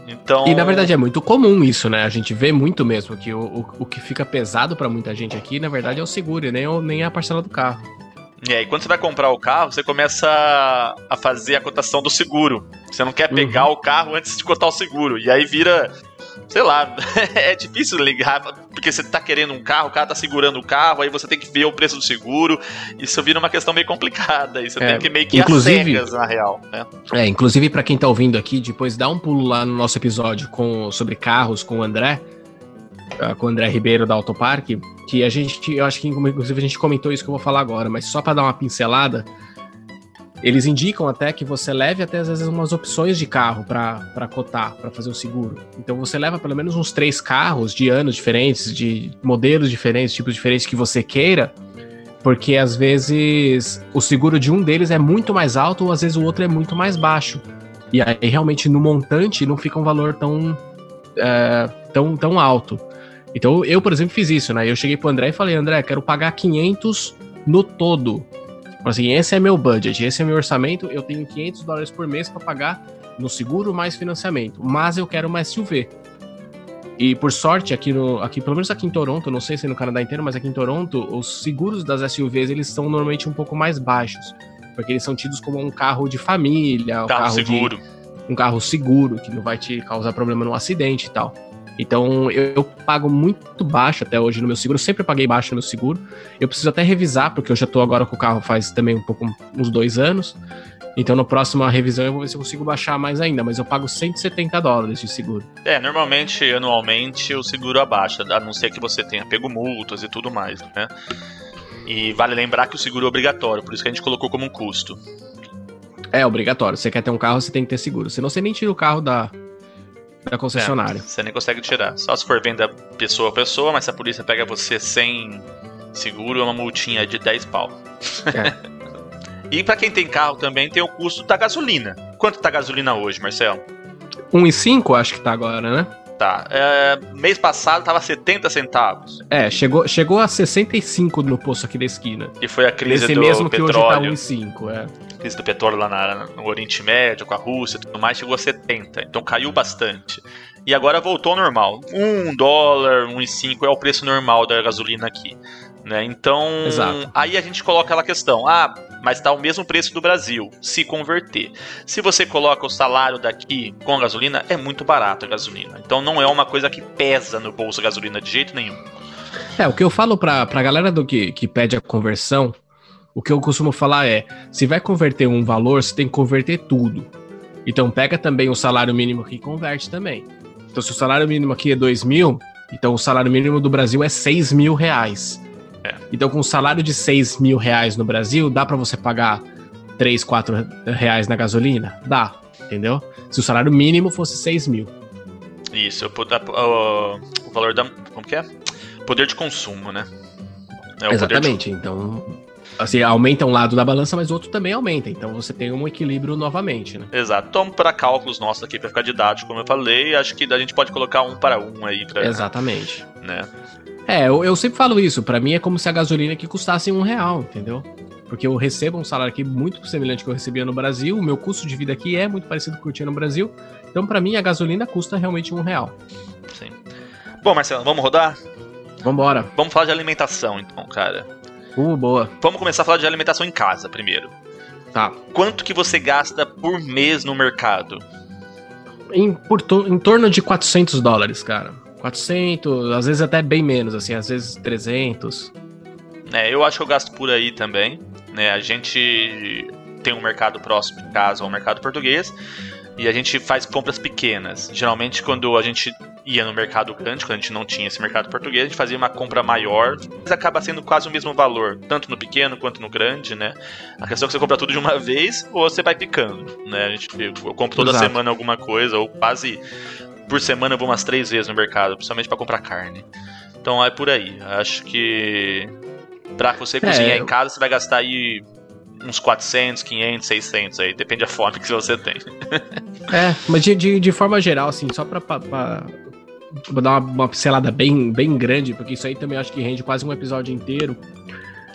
Então...
E na verdade é muito comum isso, né? A gente vê muito mesmo que o, o, o que fica pesado para muita gente aqui, na verdade, é o seguro, nem, nem a parcela do carro.
E aí, quando você vai comprar o carro, você começa a fazer a cotação do seguro. Você não quer pegar uhum. o carro antes de cotar o seguro. E aí vira sei lá, é difícil ligar, porque você tá querendo um carro, o cara tá segurando o carro, aí você tem que ver o preço do seguro, isso vira uma questão meio complicada, e você é, tem que meio que
inclusive,
cegas, na real, né?
É, inclusive para quem tá ouvindo aqui, depois dá um pulo lá no nosso episódio com, sobre carros com o André, com o André Ribeiro da Autopark, que a gente, eu acho que inclusive a gente comentou isso que eu vou falar agora, mas só para dar uma pincelada, eles indicam até que você leve até às vezes umas opções de carro para cotar, para fazer o seguro. Então você leva pelo menos uns três carros de anos diferentes, de modelos diferentes, tipos diferentes que você queira, porque às vezes o seguro de um deles é muito mais alto ou às vezes o outro é muito mais baixo. E aí realmente no montante não fica um valor tão, é, tão, tão alto. Então eu, por exemplo, fiz isso, né? Eu cheguei pro André e falei, André, quero pagar 500 no todo Assim, esse é meu budget, esse é meu orçamento, eu tenho 500 dólares por mês para pagar no seguro mais financiamento, mas eu quero uma SUV. E por sorte, aqui no, aqui, pelo menos aqui em Toronto, não sei se no Canadá inteiro, mas aqui em Toronto, os seguros das SUVs eles são normalmente um pouco mais baixos, porque eles são tidos como um carro de família, um carro, carro
seguro.
De, um carro seguro que não vai te causar problema no acidente e tal. Então eu, eu, pago muito baixo até hoje no meu seguro, eu sempre paguei baixo no meu seguro. Eu preciso até revisar, porque eu já estou agora com o carro faz também um pouco, uns dois anos. Então, na próxima revisão, eu vou ver se eu consigo baixar mais ainda, mas eu pago 170 dólares de seguro.
É, normalmente, anualmente, o seguro abaixa, a não ser que você tenha pego multas e tudo mais, né? E vale lembrar que o seguro é obrigatório, por isso que a gente colocou como um custo.
É obrigatório. Você quer ter um carro, você tem que ter seguro. Senão você nem tira o carro da, da concessionária. É,
você nem consegue tirar. Só se for venda pessoa a pessoa, mas se a polícia pega você sem seguro, é uma multinha de 10 pau. É. e para quem tem carro também tem o custo da gasolina. Quanto tá a gasolina hoje, Marcelo?
1,5 acho que tá agora, né?
Tá. É, mês passado tava 70 centavos.
É, chegou, chegou a 65 no posto aqui da esquina.
E foi a crise
Esse
do
mesmo
petróleo.
que hoje tá 1,5, é.
A crise do petróleo lá na, no Oriente Médio, com a Rússia e tudo mais, chegou a 70. Então caiu bastante. e agora voltou ao normal. Um dólar, um e cinco é o preço normal da gasolina aqui. Né? Então,
Exato.
aí a gente coloca aquela questão: ah, mas está o mesmo preço do Brasil, se converter. Se você coloca o salário daqui com a gasolina, é muito barato a gasolina. Então não é uma coisa que pesa no bolso a gasolina de jeito nenhum.
É, o que eu falo pra, pra galera do que, que pede a conversão, o que eu costumo falar é: se vai converter um valor, você tem que converter tudo. Então pega também o salário mínimo aqui e converte também. Então, se o salário mínimo aqui é 2 mil, então o salário mínimo do Brasil é 6 mil reais.
É.
Então, com um salário de 6 mil reais no Brasil, dá pra você pagar 3, 4 reais na gasolina? Dá, entendeu? Se o salário mínimo fosse 6 mil.
Isso, o, o, o valor da. Como que é? Poder de consumo, né? É o
Exatamente. Então, assim, aumenta um lado da balança, mas o outro também aumenta. Então você tem um equilíbrio novamente, né?
Exato. Então, para cálculos nossos aqui, para ficar didático, como eu falei, acho que a gente pode colocar um para um aí. Pra,
Exatamente.
Né?
É, eu, eu sempre falo isso. Para mim é como se a gasolina aqui custasse um real, entendeu? Porque eu recebo um salário aqui muito semelhante ao que eu recebia no Brasil. O meu custo de vida aqui é muito parecido com o que eu tinha no Brasil. Então, para mim, a gasolina custa realmente um real.
Sim. Bom, Marcelo, vamos rodar?
Vambora.
Vamos falar de alimentação, então, cara.
Uh, boa.
Vamos começar a falar de alimentação em casa primeiro.
Tá.
Quanto que você gasta por mês no mercado?
Em, por em torno de 400 dólares, cara. 400, às vezes até bem menos, assim, às vezes 300.
É, eu acho que eu gasto por aí também. Né? A gente tem um mercado próximo de casa, um mercado português, e a gente faz compras pequenas. Geralmente, quando a gente ia no mercado grande, quando a gente não tinha esse mercado português, a gente fazia uma compra maior, mas acaba sendo quase o mesmo valor, tanto no pequeno quanto no grande, né? A questão é que você compra tudo de uma vez ou você vai picando, né? A gente, eu compro toda
Exato.
semana alguma coisa, ou quase por semana eu vou umas três vezes no mercado, principalmente para comprar carne. Então é por aí. Acho que pra você cozinhar
eu-
em casa, você vai gastar aí uns 400, 500, 600 aí, depende da fome que você tem.
É, mas de, de, de forma geral, assim, só pra, pra, vou dar uma, uma pincelada bem, bem grande, porque isso aí também acho que rende quase um episódio inteiro.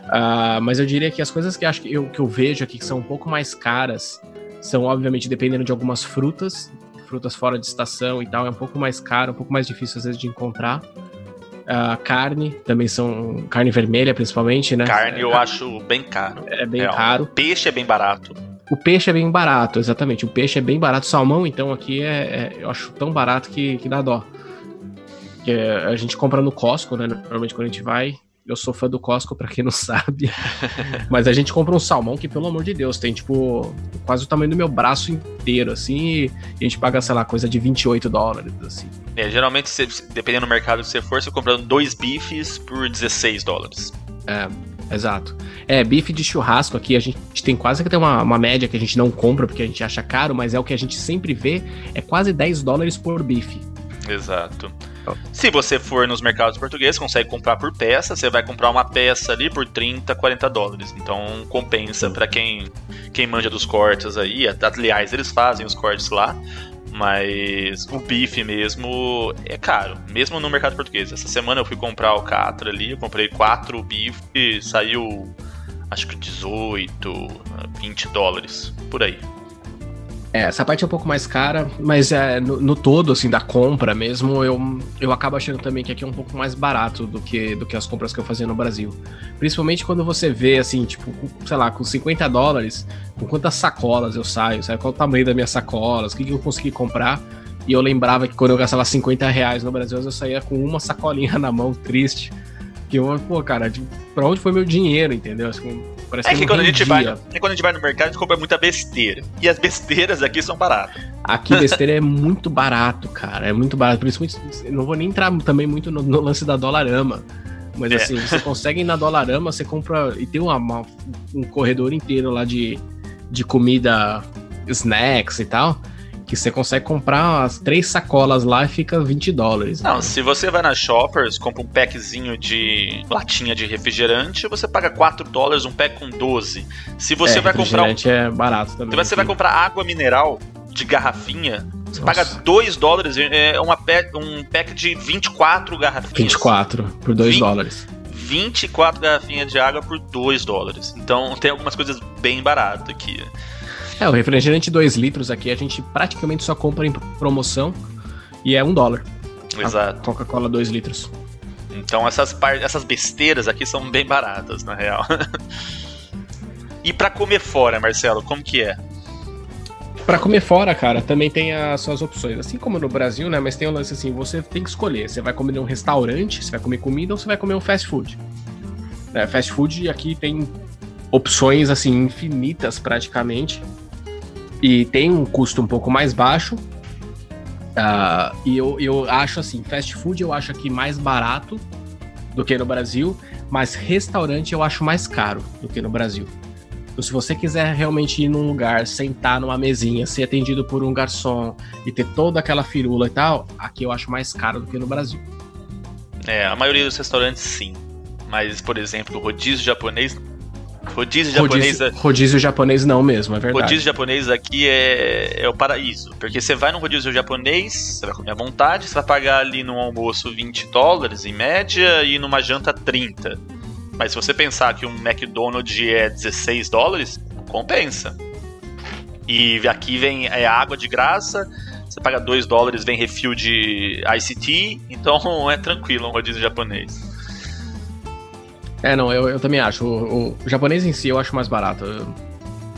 Ah, mas eu diria que as coisas que, acho que, eu, que eu vejo aqui que são um pouco mais caras são, obviamente, dependendo de algumas frutas, frutas fora de estação e tal, é um pouco mais caro, um pouco mais difícil às vezes de encontrar. Ah, carne, também são. Carne vermelha, principalmente, né?
Carne
é,
eu acho bem caro.
é bem
real.
caro.
Peixe é bem barato.
O peixe é bem barato, exatamente. O peixe é bem barato. Salmão, então, aqui é, é- eu acho tão barato que, que dá dó. Que é, a gente compra no Costco, né? Normalmente quando a gente vai. Eu sou fã do Costco, pra quem não sabe. Mas a gente compra um salmão que, pelo amor de Deus, tem tipo quase o tamanho do meu braço inteiro, assim. E a gente paga, sei lá, coisa de 28 dólares, assim.
É, geralmente, você- dependendo do mercado que você for, você comprando dois bifes por 16 dólares.
Exato. É, bife de churrasco aqui, a gente tem quase que tem uma, uma média que a gente não compra porque a gente acha caro, mas é o que a gente sempre vê, é quase 10 dólares por bife.
Exato. Se você for nos mercados portugueses, consegue comprar por peça. Você vai comprar uma peça ali por 30, 40 dólares. Então compensa pra quem, quem manja dos cortes aí. Aliás, eles fazem os cortes lá. Mas o bife mesmo é caro, mesmo no mercado português. Essa semana eu fui comprar o Catra ali, eu comprei quatro bifes e saiu acho que 18, 20 dólares, por aí.
É, essa parte é um pouco mais cara, mas é, no, no todo, assim, da compra mesmo, eu, eu acabo achando também que aqui é um pouco mais barato do que, do que as compras que eu fazia no Brasil. Principalmente quando você vê, assim, tipo, sei lá, com 50 dólares, com quantas sacolas eu saio, sabe? Qual o tamanho das minhas sacolas, o que, que eu consegui comprar. E eu lembrava que quando eu gastava 50 reais no Brasil, eu saía com uma sacolinha na mão, triste. Que eu, pô, cara, tipo, pra onde foi meu dinheiro, entendeu? Assim, parece
É que
não
quando a gente vai, é quando a gente vai no mercado, a gente compra muita besteira. E as besteiras aqui são baratas.
Aqui besteira é muito barato, cara. É muito barato. Principalmente, eu não vou nem entrar também muito no, no lance da Dolarama. Mas
É.
assim, você consegue ir na Dolarama, você compra. E tem uma- uma- um corredor inteiro lá de, de comida, snacks e tal. Que você consegue comprar as três sacolas lá e fica 20 dólares.
Não, se você vai na Shoppers, compra um packzinho de latinha de refrigerante, você paga 4 dólares um pack com 12. Se você
é,
vai comprar um,
é barato também.
se você vai comprar água mineral de garrafinha, você
Nossa.
paga 2 dólares, é uma pack, um pack de 24 garrafinhas.
24 por 2
Vinte-
dólares.
24 garrafinhas de água por 2 dólares. Então tem algumas coisas bem baratas aqui.
É, o refrigerante 2 litros aqui a gente praticamente só compra em promoção. E é um dólar.
Exato.
Coca-Cola 2 litros.
Então essas, par... essas besteiras aqui são bem baratas, na real. e para comer fora, Marcelo, como que é?
Para comer fora, cara, também tem as suas opções. Assim como no Brasil, né? Mas tem o um lance assim, você tem que escolher. Você vai comer num restaurante, você vai comer comida ou você vai comer um fast food. É, fast food aqui tem opções assim infinitas praticamente e tem um custo um pouco mais baixo. Uh, e eu, eu acho assim, fast food eu acho aqui mais barato do que no Brasil, mas restaurante eu acho mais caro do que no Brasil. Então, se você quiser realmente ir num lugar, sentar numa mesinha, ser atendido por um garçom e ter toda aquela firula e tal, aqui eu acho mais caro do que no Brasil.
É, a maioria dos restaurantes sim. Mas, por exemplo, rodízio japonês Rodízio japonês.
Rodízio, rodízio, japonês não mesmo, é verdade.
Rodízio japonês aqui é, é o paraíso. Porque você vai num rodízio japonês, você vai comer à vontade, você vai pagar ali no almoço 20 dólares em média e numa janta 30. Mas se você pensar que um McDonald's é 16 dólares, compensa. E aqui vem é água de graça, você paga 2 dólares, vem refil de ICT, então é tranquilo um rodízio japonês.
É, não, eu, eu também acho. O, o, japonês em si eu acho mais barato. Eu,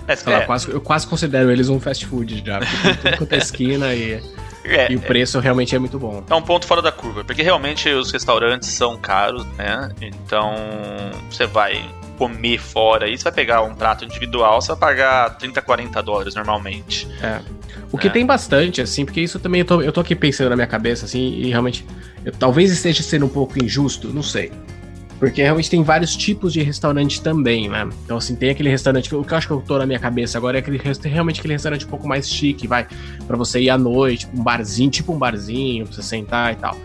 é, sei é. lá, quase, eu quase considero eles um fast food já. Tudo quanto é esquina e. É, e o preço realmente é muito bom.
É um ponto fora da curva, porque realmente os restaurantes são caros, né? Então você vai comer fora aí, você vai pegar um prato individual, você vai pagar 30, 40 dólares normalmente.
É. O que é. tem bastante, assim, porque isso também eu tô, eu tô aqui pensando na minha cabeça, assim, e realmente eu, talvez esteja sendo um pouco injusto, não sei. Porque realmente tem vários tipos de restaurante também, né? Então, assim, tem aquele restaurante que o que eu acho que eu tô na minha cabeça agora é aquele realmente aquele restaurante um pouco mais chique, vai, para você ir à noite, um barzinho, tipo um barzinho, pra você sentar e tal.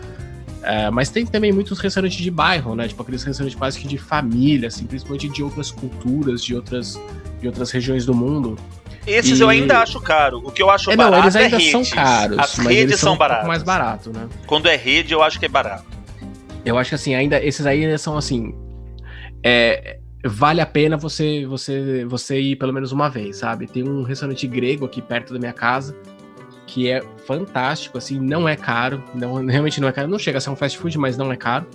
É, mas tem também muitos restaurantes de bairro, né? Tipo aqueles restaurantes quase que de família, assim, principalmente de outras culturas, de outras, de outras regiões do mundo.
Esses e... eu ainda acho caro. O que eu acho é, barato não, eles
ainda
é
são caros.
As redes são,
são
baratas.
Um mais barato, né?
Quando é rede, eu acho que é barato.
Eu acho que assim, ainda esses aí são assim. É, vale a pena você, você, você ir pelo menos uma vez, sabe? Tem um restaurante grego aqui perto da minha casa que é fantástico, assim, não é caro, não, realmente não é caro, não chega a ser um fast food, mas não é caro.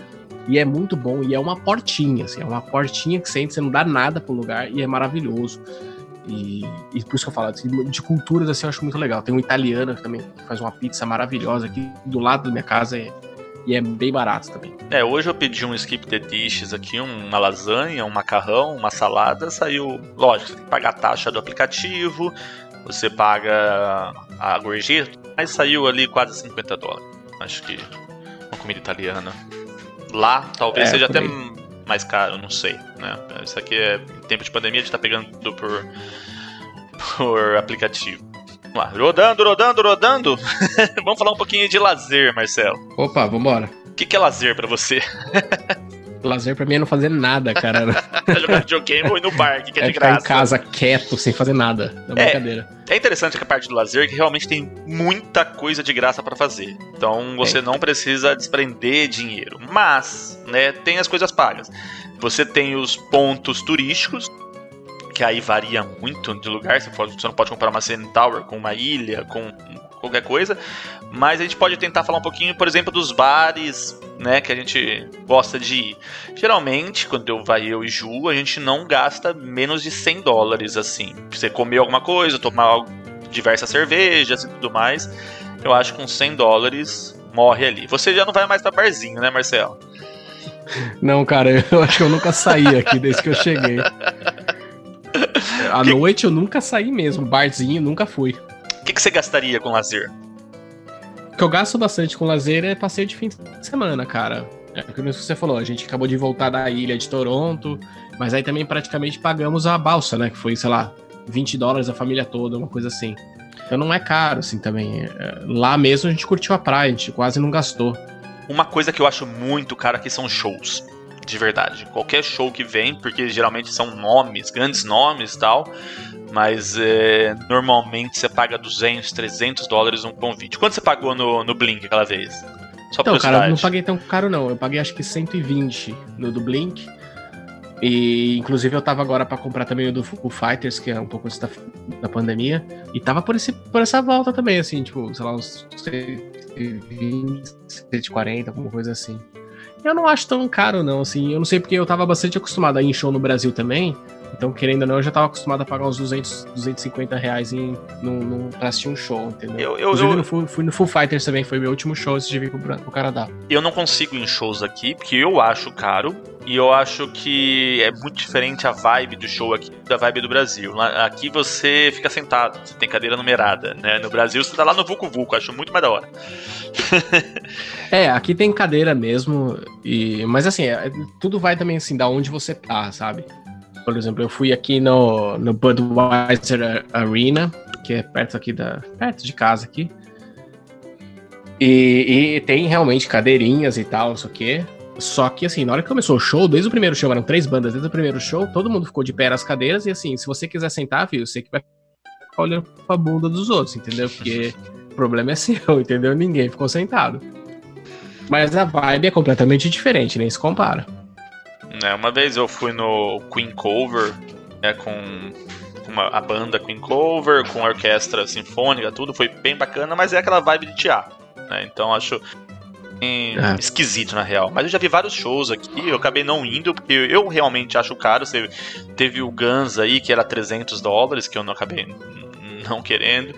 E é muito bom, e é uma portinha, assim, é uma portinha que você entra, você não dá nada pro lugar, e é maravilhoso. E, e por isso que eu falo, assim, de culturas, assim, eu acho muito legal. Tem um italiano que também faz uma pizza maravilhosa aqui do lado da minha casa, é e é bem barato também.
É, hoje eu pedi um skip the dishes aqui, uma lasanha, um macarrão, uma salada, saiu, lógico, você tem que pagar a taxa do aplicativo, você paga a gorjeta, mas saiu ali quase 50 dólares. Acho que uma comida italiana. Lá talvez é, seja até mais caro, não sei, né? Isso aqui é em tempo de pandemia, a gente tá pegando por por aplicativo. Vamos lá, rodando, rodando, rodando. vamos falar um pouquinho de lazer, Marcelo.
Opa, vambora.
O que, que é lazer para você?
Lazer pra mim é não fazer nada, cara.
Jogar videogame ou ir no parque, que é,
é
de graça.
Ficar em casa quieto, sem fazer nada. É, é brincadeira.
É interessante que a parte do lazer que realmente tem muita coisa de graça para fazer. Então você é. não precisa desprender dinheiro. Mas, né, tem as coisas pagas. Você tem os pontos turísticos, que aí varia muito de lugar. Você, pode, você não pode comparar uma Tower com uma ilha, com qualquer coisa. Mas a gente pode tentar falar um pouquinho, por exemplo, dos bares, né, que a gente gosta de ir. Geralmente, quando eu vai eu e Ju, a gente não gasta menos de 100 dólares assim. Você comer alguma coisa, tomar diversas cervejas e tudo mais. Eu acho que com 100 dólares morre ali. Você já não vai mais para barzinho, né, Marcelo?
Não, cara, eu acho que eu nunca saí aqui desde que eu cheguei. À que... noite eu nunca saí mesmo, barzinho nunca fui.
O que, que você gastaria com lazer?
O que eu gasto bastante com lazer é passeio de fim de semana, cara. É o que você falou, a gente acabou de voltar da ilha de Toronto, mas aí também praticamente pagamos a balsa, né? Que foi, sei lá, 20 dólares a família toda, uma coisa assim. Então não é caro, assim, também. É, lá mesmo a gente curtiu a praia, a gente quase não gastou.
Uma coisa que eu acho muito caro aqui são shows de verdade. Qualquer show que vem, porque geralmente são nomes, grandes nomes e tal, mas é, normalmente você paga 200, 300 dólares um convite. Quanto você pagou no, no Blink aquela vez?
Só então, cara, eu não paguei tão caro não. Eu paguei acho que 120 no do Blink. E inclusive eu tava agora para comprar também o do Foo Fighters, que é um pouco antes da, da pandemia, e tava por, esse, por essa volta também, assim, tipo, sei lá, uns 120, 140, alguma coisa assim. Eu não acho tão caro, não, assim, eu não sei porque eu tava bastante acostumado a ir em show no Brasil também, então, querendo ou não, eu já tava acostumado a pagar uns 200, 250 reais em, no, no, pra assistir um show, entendeu? Eu, eu, Inclusive, eu... No Full, fui no Full Fighters também, foi meu último show antes de vir pro, pro Canadá.
Eu não consigo ir em shows aqui, porque eu acho caro, e eu acho que é muito diferente a vibe do show aqui da vibe do Brasil. Aqui você fica sentado, você tem cadeira numerada, né? No Brasil você tá lá no Vucu Vucu, acho muito mais da hora.
é, aqui tem cadeira mesmo, e mas assim, é, tudo vai também assim, da onde você tá, sabe? Por exemplo, eu fui aqui no, no Budweiser Arena, que é perto aqui da. perto de casa aqui. E, e tem realmente cadeirinhas e tal, não sei o quê. Só que, assim, na hora que começou o show, desde o primeiro show, eram três bandas, desde o primeiro show, todo mundo ficou de pé nas cadeiras, e assim, se você quiser sentar, viu, você que vai ficar olhando pra bunda dos outros, entendeu? Porque o problema é seu, entendeu? Ninguém ficou sentado. Mas a vibe é completamente diferente, nem se compara.
É, uma vez eu fui no Queen Cover, né, com uma, a banda Queen Clover, com a orquestra sinfônica, tudo, foi bem bacana, mas é aquela vibe de teatro, né? Então acho é. esquisito na real. Mas eu já vi vários shows aqui, eu acabei não indo, porque eu realmente acho caro. Você teve o Guns aí, que era 300 dólares, que eu não acabei não querendo.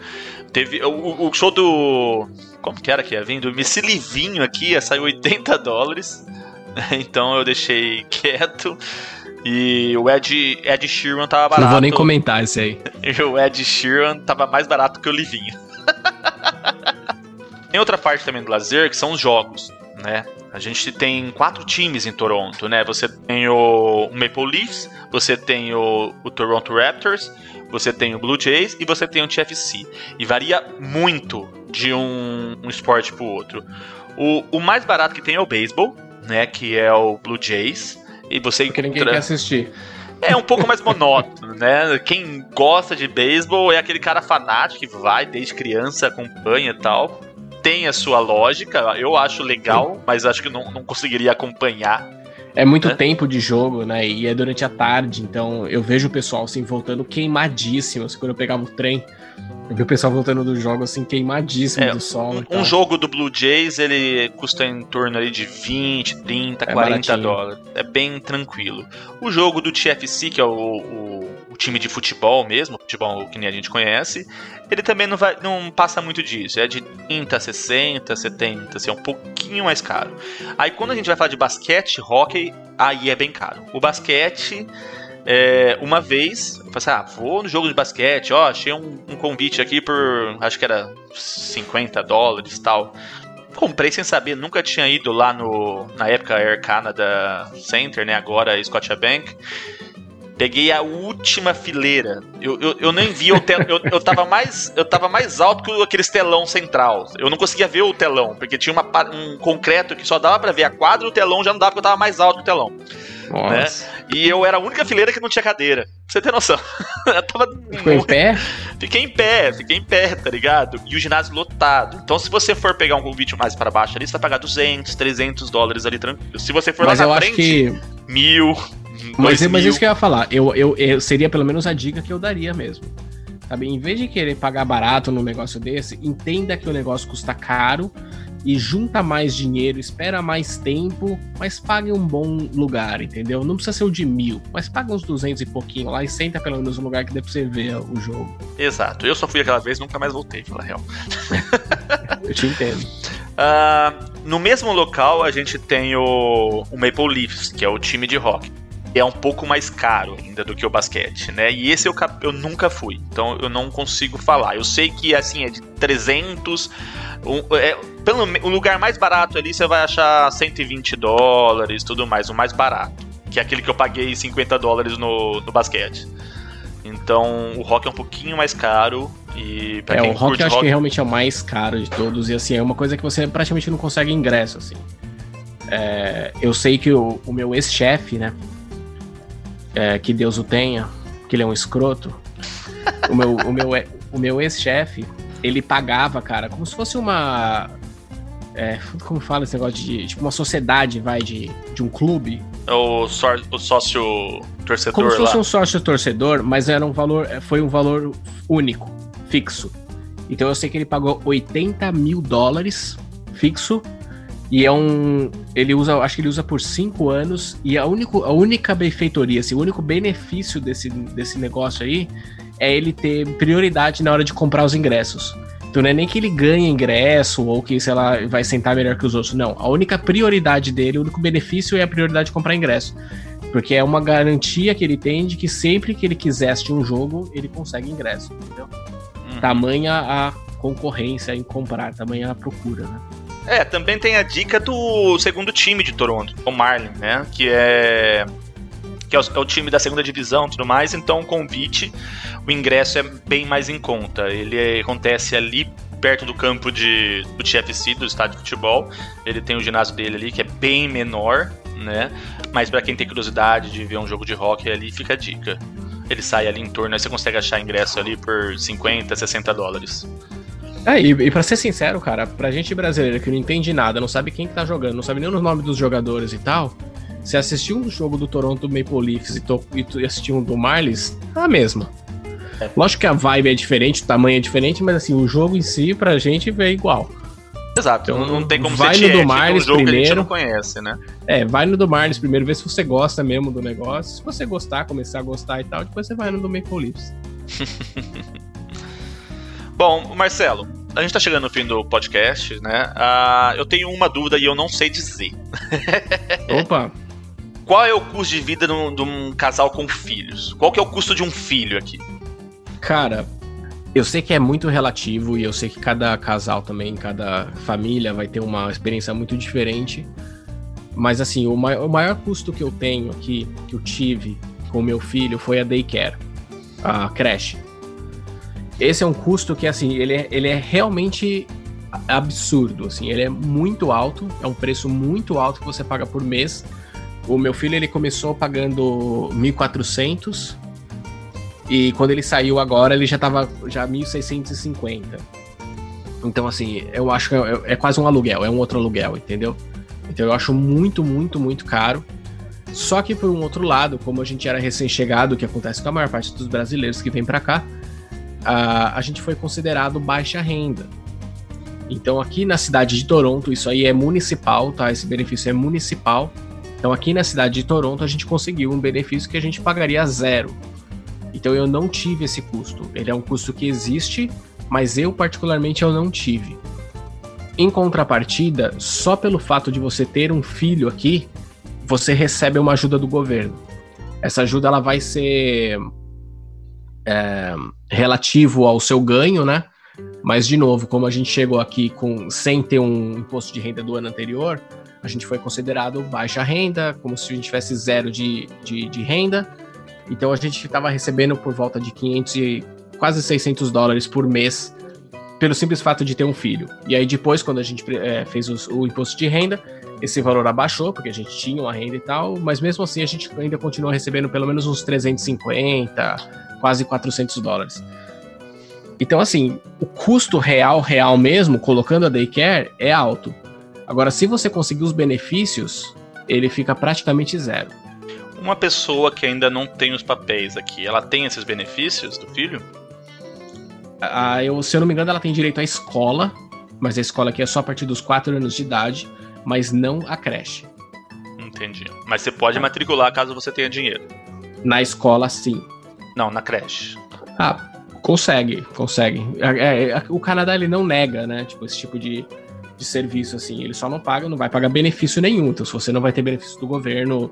Teve o, o show do. Como que era que ia vir? Do Missy Livinho aqui, ia sair 80 dólares. Então eu deixei quieto. E o Ed, Ed Sheeran tava barato.
Não vou nem comentar esse aí.
E o Ed Sheeran tava mais barato que o Livinho. tem outra parte também do lazer que são os jogos, né? A gente tem quatro times em Toronto, né? Você tem o Maple Leafs, você tem o, o Toronto Raptors, você tem o Blue Jays e você tem o TFC. E varia muito de um, um esporte pro outro. O, o mais barato que tem é o beisebol, né? Que é o Blue Jays. E você
Porque encontra... ninguém quer assistir.
É um pouco mais monótono, né? Quem gosta de beisebol é aquele cara fanático que vai desde criança, acompanha e tal. Tem a sua lógica, eu acho legal, mas acho que não, não conseguiria acompanhar.
É muito né? tempo de jogo, né? E é durante a tarde, então eu vejo o pessoal assim voltando queimadíssimo. Assim, quando eu pegava o trem, eu vi o pessoal voltando do jogo assim, queimadíssimo é, do sol.
Um, um, jogo do Blue Jays, ele custa em torno ali de 20, 30, é 40 baratinho. dólares. É bem tranquilo. O jogo do TFC, que é o, o, time de futebol mesmo, futebol que nem a gente conhece, ele também não, vai, não passa muito disso. É de 30, 60, 70, assim, é um pouquinho mais caro. Aí quando a gente vai falar de basquete, hockey, aí é bem caro. O basquete é, uma vez, eu falei assim, ah, vou no jogo de basquete, ó, achei um, um convite aqui por, acho que era 50 dólares tal. Comprei sem saber, nunca tinha ido lá no, na época Air Canada Center, né, agora Scotiabank. Peguei a última fileira. Eu, eu, eu nem vi o telão. Eu, eu, tava mais, eu tava mais alto que aquele telão central. Eu não conseguia ver o telão, porque tinha uma, um concreto que só dava para ver a quadra e o telão já não dava porque eu tava mais alto que o telão. Né? E eu era a única fileira que não tinha cadeira. Pra você ter noção.
eu tava. Ficou em pé?
Fiquei em pé, fiquei em pé, tá ligado? E o ginásio lotado. Então, se você for pegar um convite mais para baixo ali, você vai pagar 200, 300 dólares ali tranquilo. Se você for
Mas
lá
na
frente,
que...
mil.
Mas, mas isso que eu ia falar. Eu, eu, eu, seria pelo menos a dica que eu daria mesmo. Sabe? Em vez de querer pagar barato num negócio desse, entenda que o negócio custa caro e junta mais dinheiro, espera mais tempo, mas pague um bom lugar, entendeu? Não precisa ser o de mil, mas paga uns 200 e pouquinho lá e senta pelo menos um lugar que dê pra você ver o jogo.
Exato. Eu só fui aquela vez nunca mais voltei, pela real.
Eu te entendo.
Uh, no mesmo local, a gente tem o, o Maple Leafs, que é o time de rock é um pouco mais caro ainda do que o basquete, né? E esse eu, eu nunca fui, então eu não consigo falar. Eu sei que assim é de 300, um, é, pelo o lugar mais barato ali você vai achar 120 dólares, tudo mais, o mais barato, que é aquele que eu paguei 50 dólares no, no basquete. Então o rock é um pouquinho mais caro e
pra é, quem o rock eu acho rock... que realmente é o mais caro de todos e assim é uma coisa que você praticamente não consegue ingresso assim. É, eu sei que o, o meu ex-chefe, né? É, que Deus o tenha, que ele é um escroto. O meu, o meu, o meu ex-chefe, ele pagava, cara, como se fosse uma É, como fala esse negócio de. Tipo, uma sociedade, vai, de, de um clube.
É o, o sócio torcedor
Como se fosse
lá.
um sócio torcedor, mas era um valor. Foi um valor único, fixo. Então eu sei que ele pagou 80 mil dólares fixo. E é um. Ele usa. Acho que ele usa por cinco anos. E a, único, a única benfeitoria, assim, o único benefício desse, desse negócio aí é ele ter prioridade na hora de comprar os ingressos. Então não é nem que ele ganha ingresso ou que, sei lá, vai sentar melhor que os outros. Não. A única prioridade dele, o único benefício é a prioridade de comprar ingresso. Porque é uma garantia que ele tem de que sempre que ele quiser assistir um jogo, ele consegue ingresso. Entendeu?
Uhum.
Tamanha a concorrência em comprar, tamanha a procura, né?
É, também tem a dica do segundo time de Toronto, o Marlin, né? Que é. Que é o, é time da segunda divisão tudo mais, então o convite, o ingresso é bem mais em conta. Ele é- acontece ali perto do campo de, do TFC, do estádio de futebol. Ele tem o ginásio dele ali, que é bem menor, né? Mas pra quem tem curiosidade de ver um jogo de hockey ali, fica a dica. Ele sai ali em torno, aí você consegue achar ingresso ali por 50, 60 dólares.
É, e, e pra ser sincero, cara, pra gente brasileira que não entende nada, não sabe quem que tá jogando, não sabe nem o nome dos jogadores e tal, se assistir um jogo do Toronto Maple Leafs e, to- e assistir um do Marlins, é a mesma.
É.
Lógico que a vibe é diferente, o tamanho é diferente, mas assim, o jogo em si, pra gente, é igual.
Exato,
Então,
não, tem como
vai
ser
no do
tiete,
Marlins
um jogo que a gente
primeiro.
não conhece, né?
É, vai no do Marlins primeiro, vê se você gosta mesmo do negócio. Se você gostar, começar a gostar e tal, depois você vai no do Maple Leafs.
Bom, Marcelo, a gente tá chegando no fim do podcast, né? Ah, eu tenho uma dúvida e eu não sei dizer.
Opa,
Qual é o custo de vida de um, de um casal com filhos? Qual que é o custo de um filho aqui?
Cara, eu sei que é muito relativo e eu sei que cada casal também, cada família vai ter uma experiência muito diferente. Mas assim, o, o maior custo que eu tenho aqui, que eu tive com o meu filho, foi a daycare, a creche. Esse é um custo que, assim, ele é, ele é realmente absurdo, assim, ele é muito alto, é um preço muito alto que você paga por mês. O meu filho, ele começou pagando 1.400 e quando ele saiu agora, ele já tava já 1.650. Então, assim, eu acho que é, é quase um aluguel, é um outro aluguel, entendeu? Então eu acho muito, muito, muito caro. Só que por um outro lado, como a gente era recém-chegado, o que acontece com a maior parte dos brasileiros que vem para cá, a, a gente foi considerado baixa renda. Então aqui na cidade de Toronto, isso aí é municipal, tá? Esse benefício é municipal. Então aqui na cidade de Toronto a gente conseguiu um benefício que a gente pagaria zero. Então eu não tive esse custo. Ele é um custo que existe, mas eu particularmente eu não tive. Em contrapartida, só pelo fato de você ter um filho aqui, você recebe uma ajuda do governo. Essa ajuda ela vai ser é, relativo ao seu ganho, né? Mas de novo, como a gente chegou aqui com sem ter um imposto de renda do ano anterior, a gente foi considerado baixa renda, como se a gente tivesse zero de, de, de renda. Então a gente estava recebendo por volta de 500 e quase 600 dólares por mês pelo simples fato de ter um filho. E aí depois, quando a gente é, fez os, o imposto de renda, esse valor abaixou, porque a gente tinha uma renda e tal, mas mesmo assim a gente ainda continua recebendo pelo menos uns 350, quase 400 dólares. Então, assim, o custo real, real mesmo, colocando a daycare, é alto. Agora, se você conseguir os benefícios, ele fica praticamente zero.
Uma pessoa que ainda não tem os papéis aqui, ela tem esses benefícios do filho?
Ah, eu, se eu não me engano, ela tem direito à escola, mas a escola aqui é só a partir dos 4 anos de idade, mas não a creche.
Entendi. Mas você pode matricular caso você tenha dinheiro.
Na escola, sim.
Não, na creche.
Ah, consegue, consegue. É, é, o Canadá ele não nega, né? Tipo, esse tipo de, de serviço, assim. Ele só não paga, não vai pagar benefício nenhum. Então, se você não vai ter benefício do governo,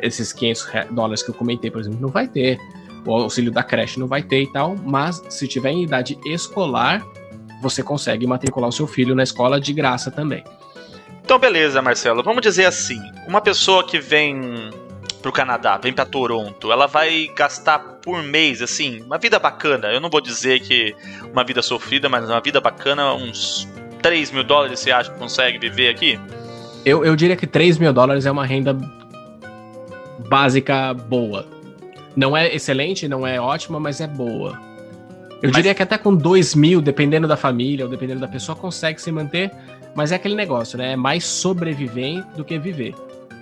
esses 500 re- dólares que eu comentei, por exemplo, não vai ter. O auxílio da creche não vai ter e tal. Mas, se tiver em idade escolar, você consegue matricular o seu filho na escola de graça também.
Então, beleza, Marcelo. Vamos dizer assim: uma pessoa que vem pro Canadá, vem pra Toronto, ela vai gastar por mês, assim, uma vida bacana. Eu não vou dizer que uma vida sofrida, mas uma vida bacana, uns 3 mil dólares você acha que consegue viver aqui?
Eu, eu diria que 3 mil dólares é uma renda básica boa. Não é excelente, não é ótima, mas é boa. Eu
Mas-
diria que até com 2 mil, dependendo da família ou dependendo da pessoa, consegue se manter. Mas é aquele negócio, né? É mais sobreviver do que viver.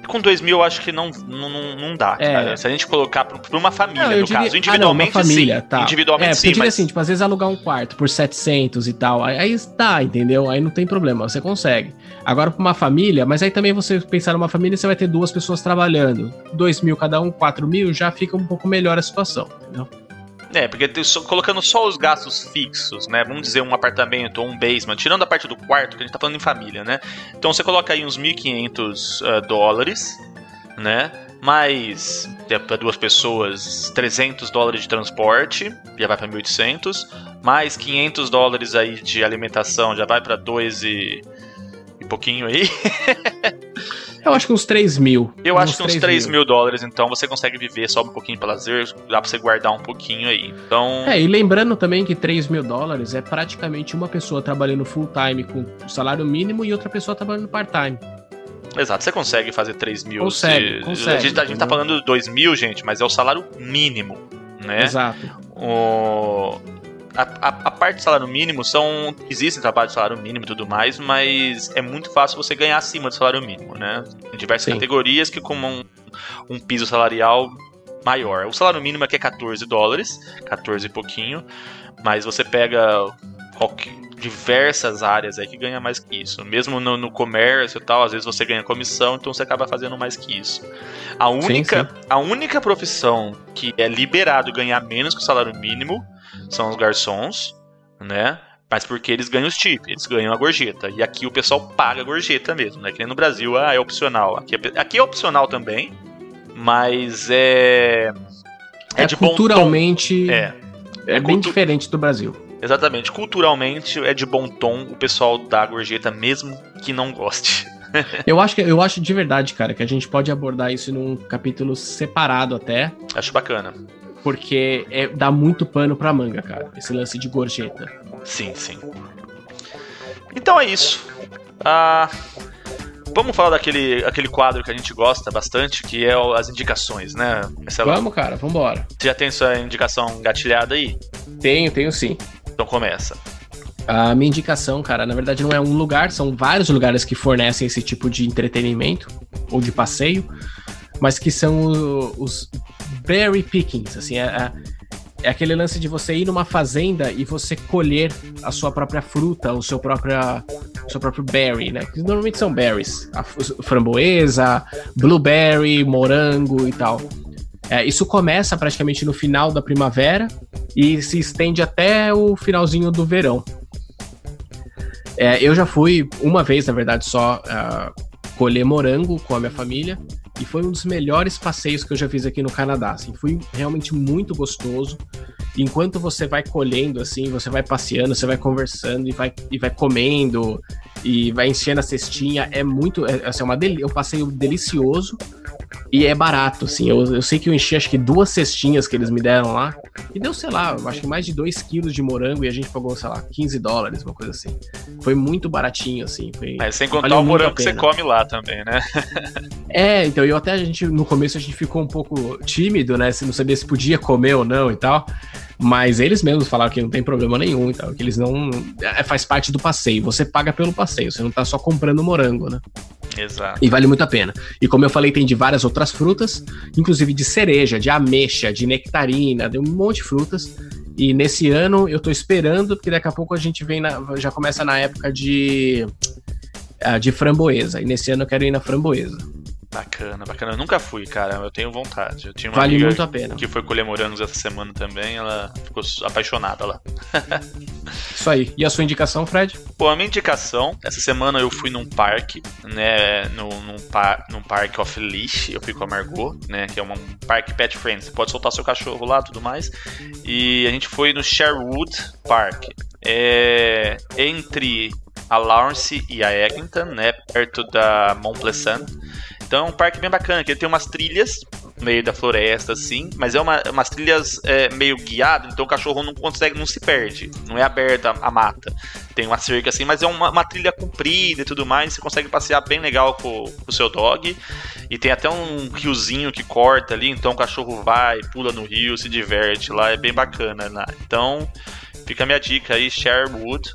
Com 2 mil eu acho que não, não, não dá,
É.
Se a gente colocar pra uma família,
Não,
no
diria-
caso.
Ah, não,
Individualmente,
família,
sim.
tá.
Individualmente,
é,
sim,
eu diria
mas...
assim, tipo, às vezes alugar um quarto por 700 e tal, aí, aí dá, entendeu? Aí não tem problema, você consegue. Agora pra uma família, mas aí também você pensar numa família, você vai ter duas pessoas trabalhando. 2 mil cada um, 4 mil, já fica um pouco melhor a situação, entendeu?
É, porque colocando só os gastos fixos, né? Vamos dizer um apartamento ou um basement, tirando a parte do quarto, que a gente tá falando em família, né? Então você coloca aí uns 1.500 ah, dólares, né? Mais para duas pessoas 300 dólares de transporte, já vai para 1.800. Mais 500 dólares aí de alimentação, já vai para 2 e, e pouquinho aí.
Eu acho que uns 3 mil.
Eu acho que uns 3 mil dólares, então você consegue viver só um pouquinho para lazer, dá pra você guardar um pouquinho aí. Então.
É, e lembrando também que 3 mil dólares é praticamente uma pessoa trabalhando full time com salário mínimo e outra pessoa trabalhando part time.
Exato, você consegue fazer 3 mil.
Consegue,
se-
consegue,
a, gente, tá- a gente tá falando 2 mil, gente, mas é o salário mínimo, né?
Exato.
O... A, a, a parte do salário mínimo são. Existem trabalhos de salário mínimo e tudo mais, mas é muito fácil você ganhar acima do salário mínimo, né? Em diversas
Sim.
categorias que com um, um piso salarial maior. O salário mínimo aqui é 14 dólares, 14 e pouquinho, mas você pega qualquer- diversas áreas aí que ganha mais que isso. Mesmo no, no comércio e tal, às vezes você ganha comissão, então você acaba fazendo mais que isso. A única, a única profissão que é liberado ganhar menos que o salário mínimo são os garçons, né? Mas porque eles ganham os tips, eles ganham a gorjeta. E aqui o pessoal paga a gorjeta mesmo, né? Que nem no Brasil, ah, é opcional. Aqui é, aqui é opcional também, mas é.
É,
de bom tom.
culturalmente.
É,
É,
É
bem
cultu-
diferente do Brasil.
exatamente. Culturalmente é de bom tom o pessoal dar a gorjeta mesmo que não goste.
Eu acho que eu acho de verdade, cara, que a gente pode abordar isso num capítulo separado até,
Acho bacana.
Porque é, dá muito pano pra manga, cara. Esse lance de gorjeta.
Sim, sim. Então é isso. Ah, vamos falar daquele aquele quadro que a gente gosta bastante, que é o- as indicações, né? Marcelo?
Vamos, cara, vambora.
Você já tem sua indicação gatilhada aí?
Tenho, tenho sim.
Então começa.
A minha indicação, cara, na verdade não é um lugar, são vários lugares que fornecem esse tipo de entretenimento ou de passeio, mas que são o- os berry pickings, assim, é, é- é aquele lance de você ir numa fazenda e você colher a sua própria fruta, o seu, própria, o seu próprio berry, né? Que normalmente são berries, a framboesa, blueberry, morango e tal. É, isso começa praticamente no final da primavera e se estende até o finalzinho do verão. É, eu já fui uma vez, na verdade, só ah, colher morango com a minha família e foi um dos melhores passeios que eu já fiz aqui no Canadá. Assim, foi realmente muito gostoso. Enquanto você vai colhendo, assim, você vai passeando, você vai conversando e vai, e vai comendo e vai enchendo a cestinha. É muito, é, assim, é uma deli- um passeio delicioso e é barato, assim. Eu, eu sei que eu enchi acho que duas cestinhas que eles me deram lá. E deu, sei lá, acho que mais de 2 quilos de morango e a gente pagou, sei lá, 15 dólares, uma coisa assim. Foi muito baratinho, assim. Foi...
Mas sem contar o morango que você come lá também, né?
É, então, eu até a gente, no começo a gente ficou um pouco tímido, né? Se não sabia se podia comer ou não e tal. Mas eles mesmos falaram que não tem problema nenhum e tal, que eles não. É, faz parte do passeio. Você paga pelo passeio, você não tá só comprando morango, né?
Exato.
E vale muito a pena. E como eu falei, tem de várias outras frutas, inclusive de cereja, de ameixa, de nectarina, de um monte de frutas. E nesse ano eu tô esperando, porque daqui a pouco a gente vem na, já começa na época de ah, de framboesa. E nesse ano eu quero ir na framboesa.
Bacana, bacana. Eu nunca fui, cara. Eu tenho vontade. Eu tinha uma
Vale
amiga
muito a pena.
que foi colher morangos essa semana também. Ela ficou apaixonada lá.
Isso aí. E a sua indicação, Fred?
Bom, a minha indicação, essa semana eu fui num parque, né, no, num, par, num parque off leash, eu fui com a Margot, né, que é um parque pet friendly, você pode soltar seu cachorro lá, tudo mais, e a gente foi no Sherwood Park, é entre a Lawrence e a Eglinton, né, perto da Mont Pleasant, então é um parque bem bacana, que ele tem umas trilhas no meio da floresta, assim, mas é uma, umas trilhas é, meio guiadas, então o cachorro não consegue, não se perde, não é aberta a, mata. Tem uma cerca assim, mas é uma, uma trilha comprida e tudo mais, você consegue passear bem legal com, com o seu dog. E tem até um riozinho que corta ali, então o cachorro vai, pula no rio, se diverte lá, é bem bacana. Né? Então, fica a minha dica aí, Sherwood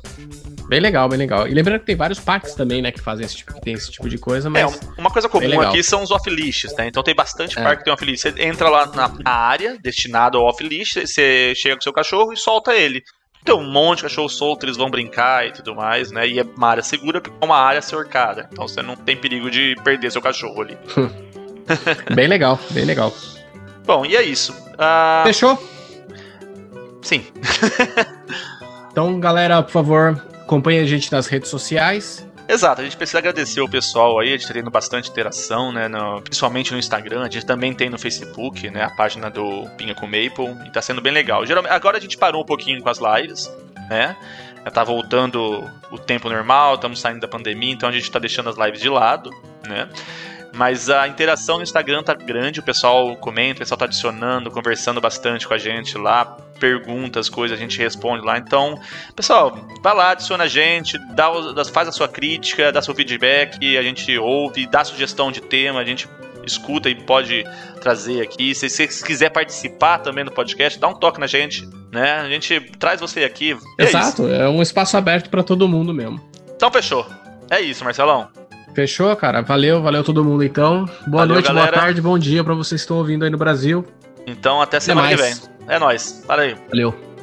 Bem legal, bem legal. E lembrando que tem vários parques também, né, que fazem esse tipo, que tem esse tipo de coisa, mas...
É, uma coisa comum aqui são os off-leashes, né? Então tem bastante é. parque que tem off-leash. Você entra lá na, área destinada ao off-leash, você chega com seu cachorro e solta ele. Tem um monte de cachorro solto, eles vão brincar e tudo mais, né? E é uma área segura porque é uma área cercada. Então você não tem perigo de perder seu cachorro ali.
bem legal, bem legal.
Bom, e é isso. Uh...
Fechou?
Sim.
então, galera, por favor, acompanhe a gente nas redes sociais.
Exato, a gente precisa agradecer o pessoal aí, a gente tá tendo bastante interação, né? No, principalmente no Instagram, a gente também tem no Facebook, né? A página do Pinha com Maple, e tá sendo bem legal. Geralmente, agora a gente parou um pouquinho com as lives, né? Tá voltando o tempo normal, estamos saindo da pandemia, então a gente tá deixando as lives de lado, né? Mas a interação no Instagram tá grande, o pessoal comenta, o pessoal tá adicionando, conversando bastante com a gente lá, perguntas, coisas, a gente responde lá. Então, pessoal, vai lá, adiciona a gente, dá, faz a sua crítica, dá seu feedback, a gente ouve, dá sugestão de tema, a gente escuta e pode trazer aqui. Se você quiser participar também do podcast, dá um toque na gente, né? A gente traz você aqui.
É Exato, é, é um espaço aberto para todo mundo mesmo.
Então fechou. É isso, Marcelão.
Fechou, cara? Valeu, valeu todo mundo então. Boa valeu, noite, galera. boa tarde, bom dia para vocês que estão ouvindo aí no Brasil.
Então até semana até que vem. É nóis. Valeu.
Valeu.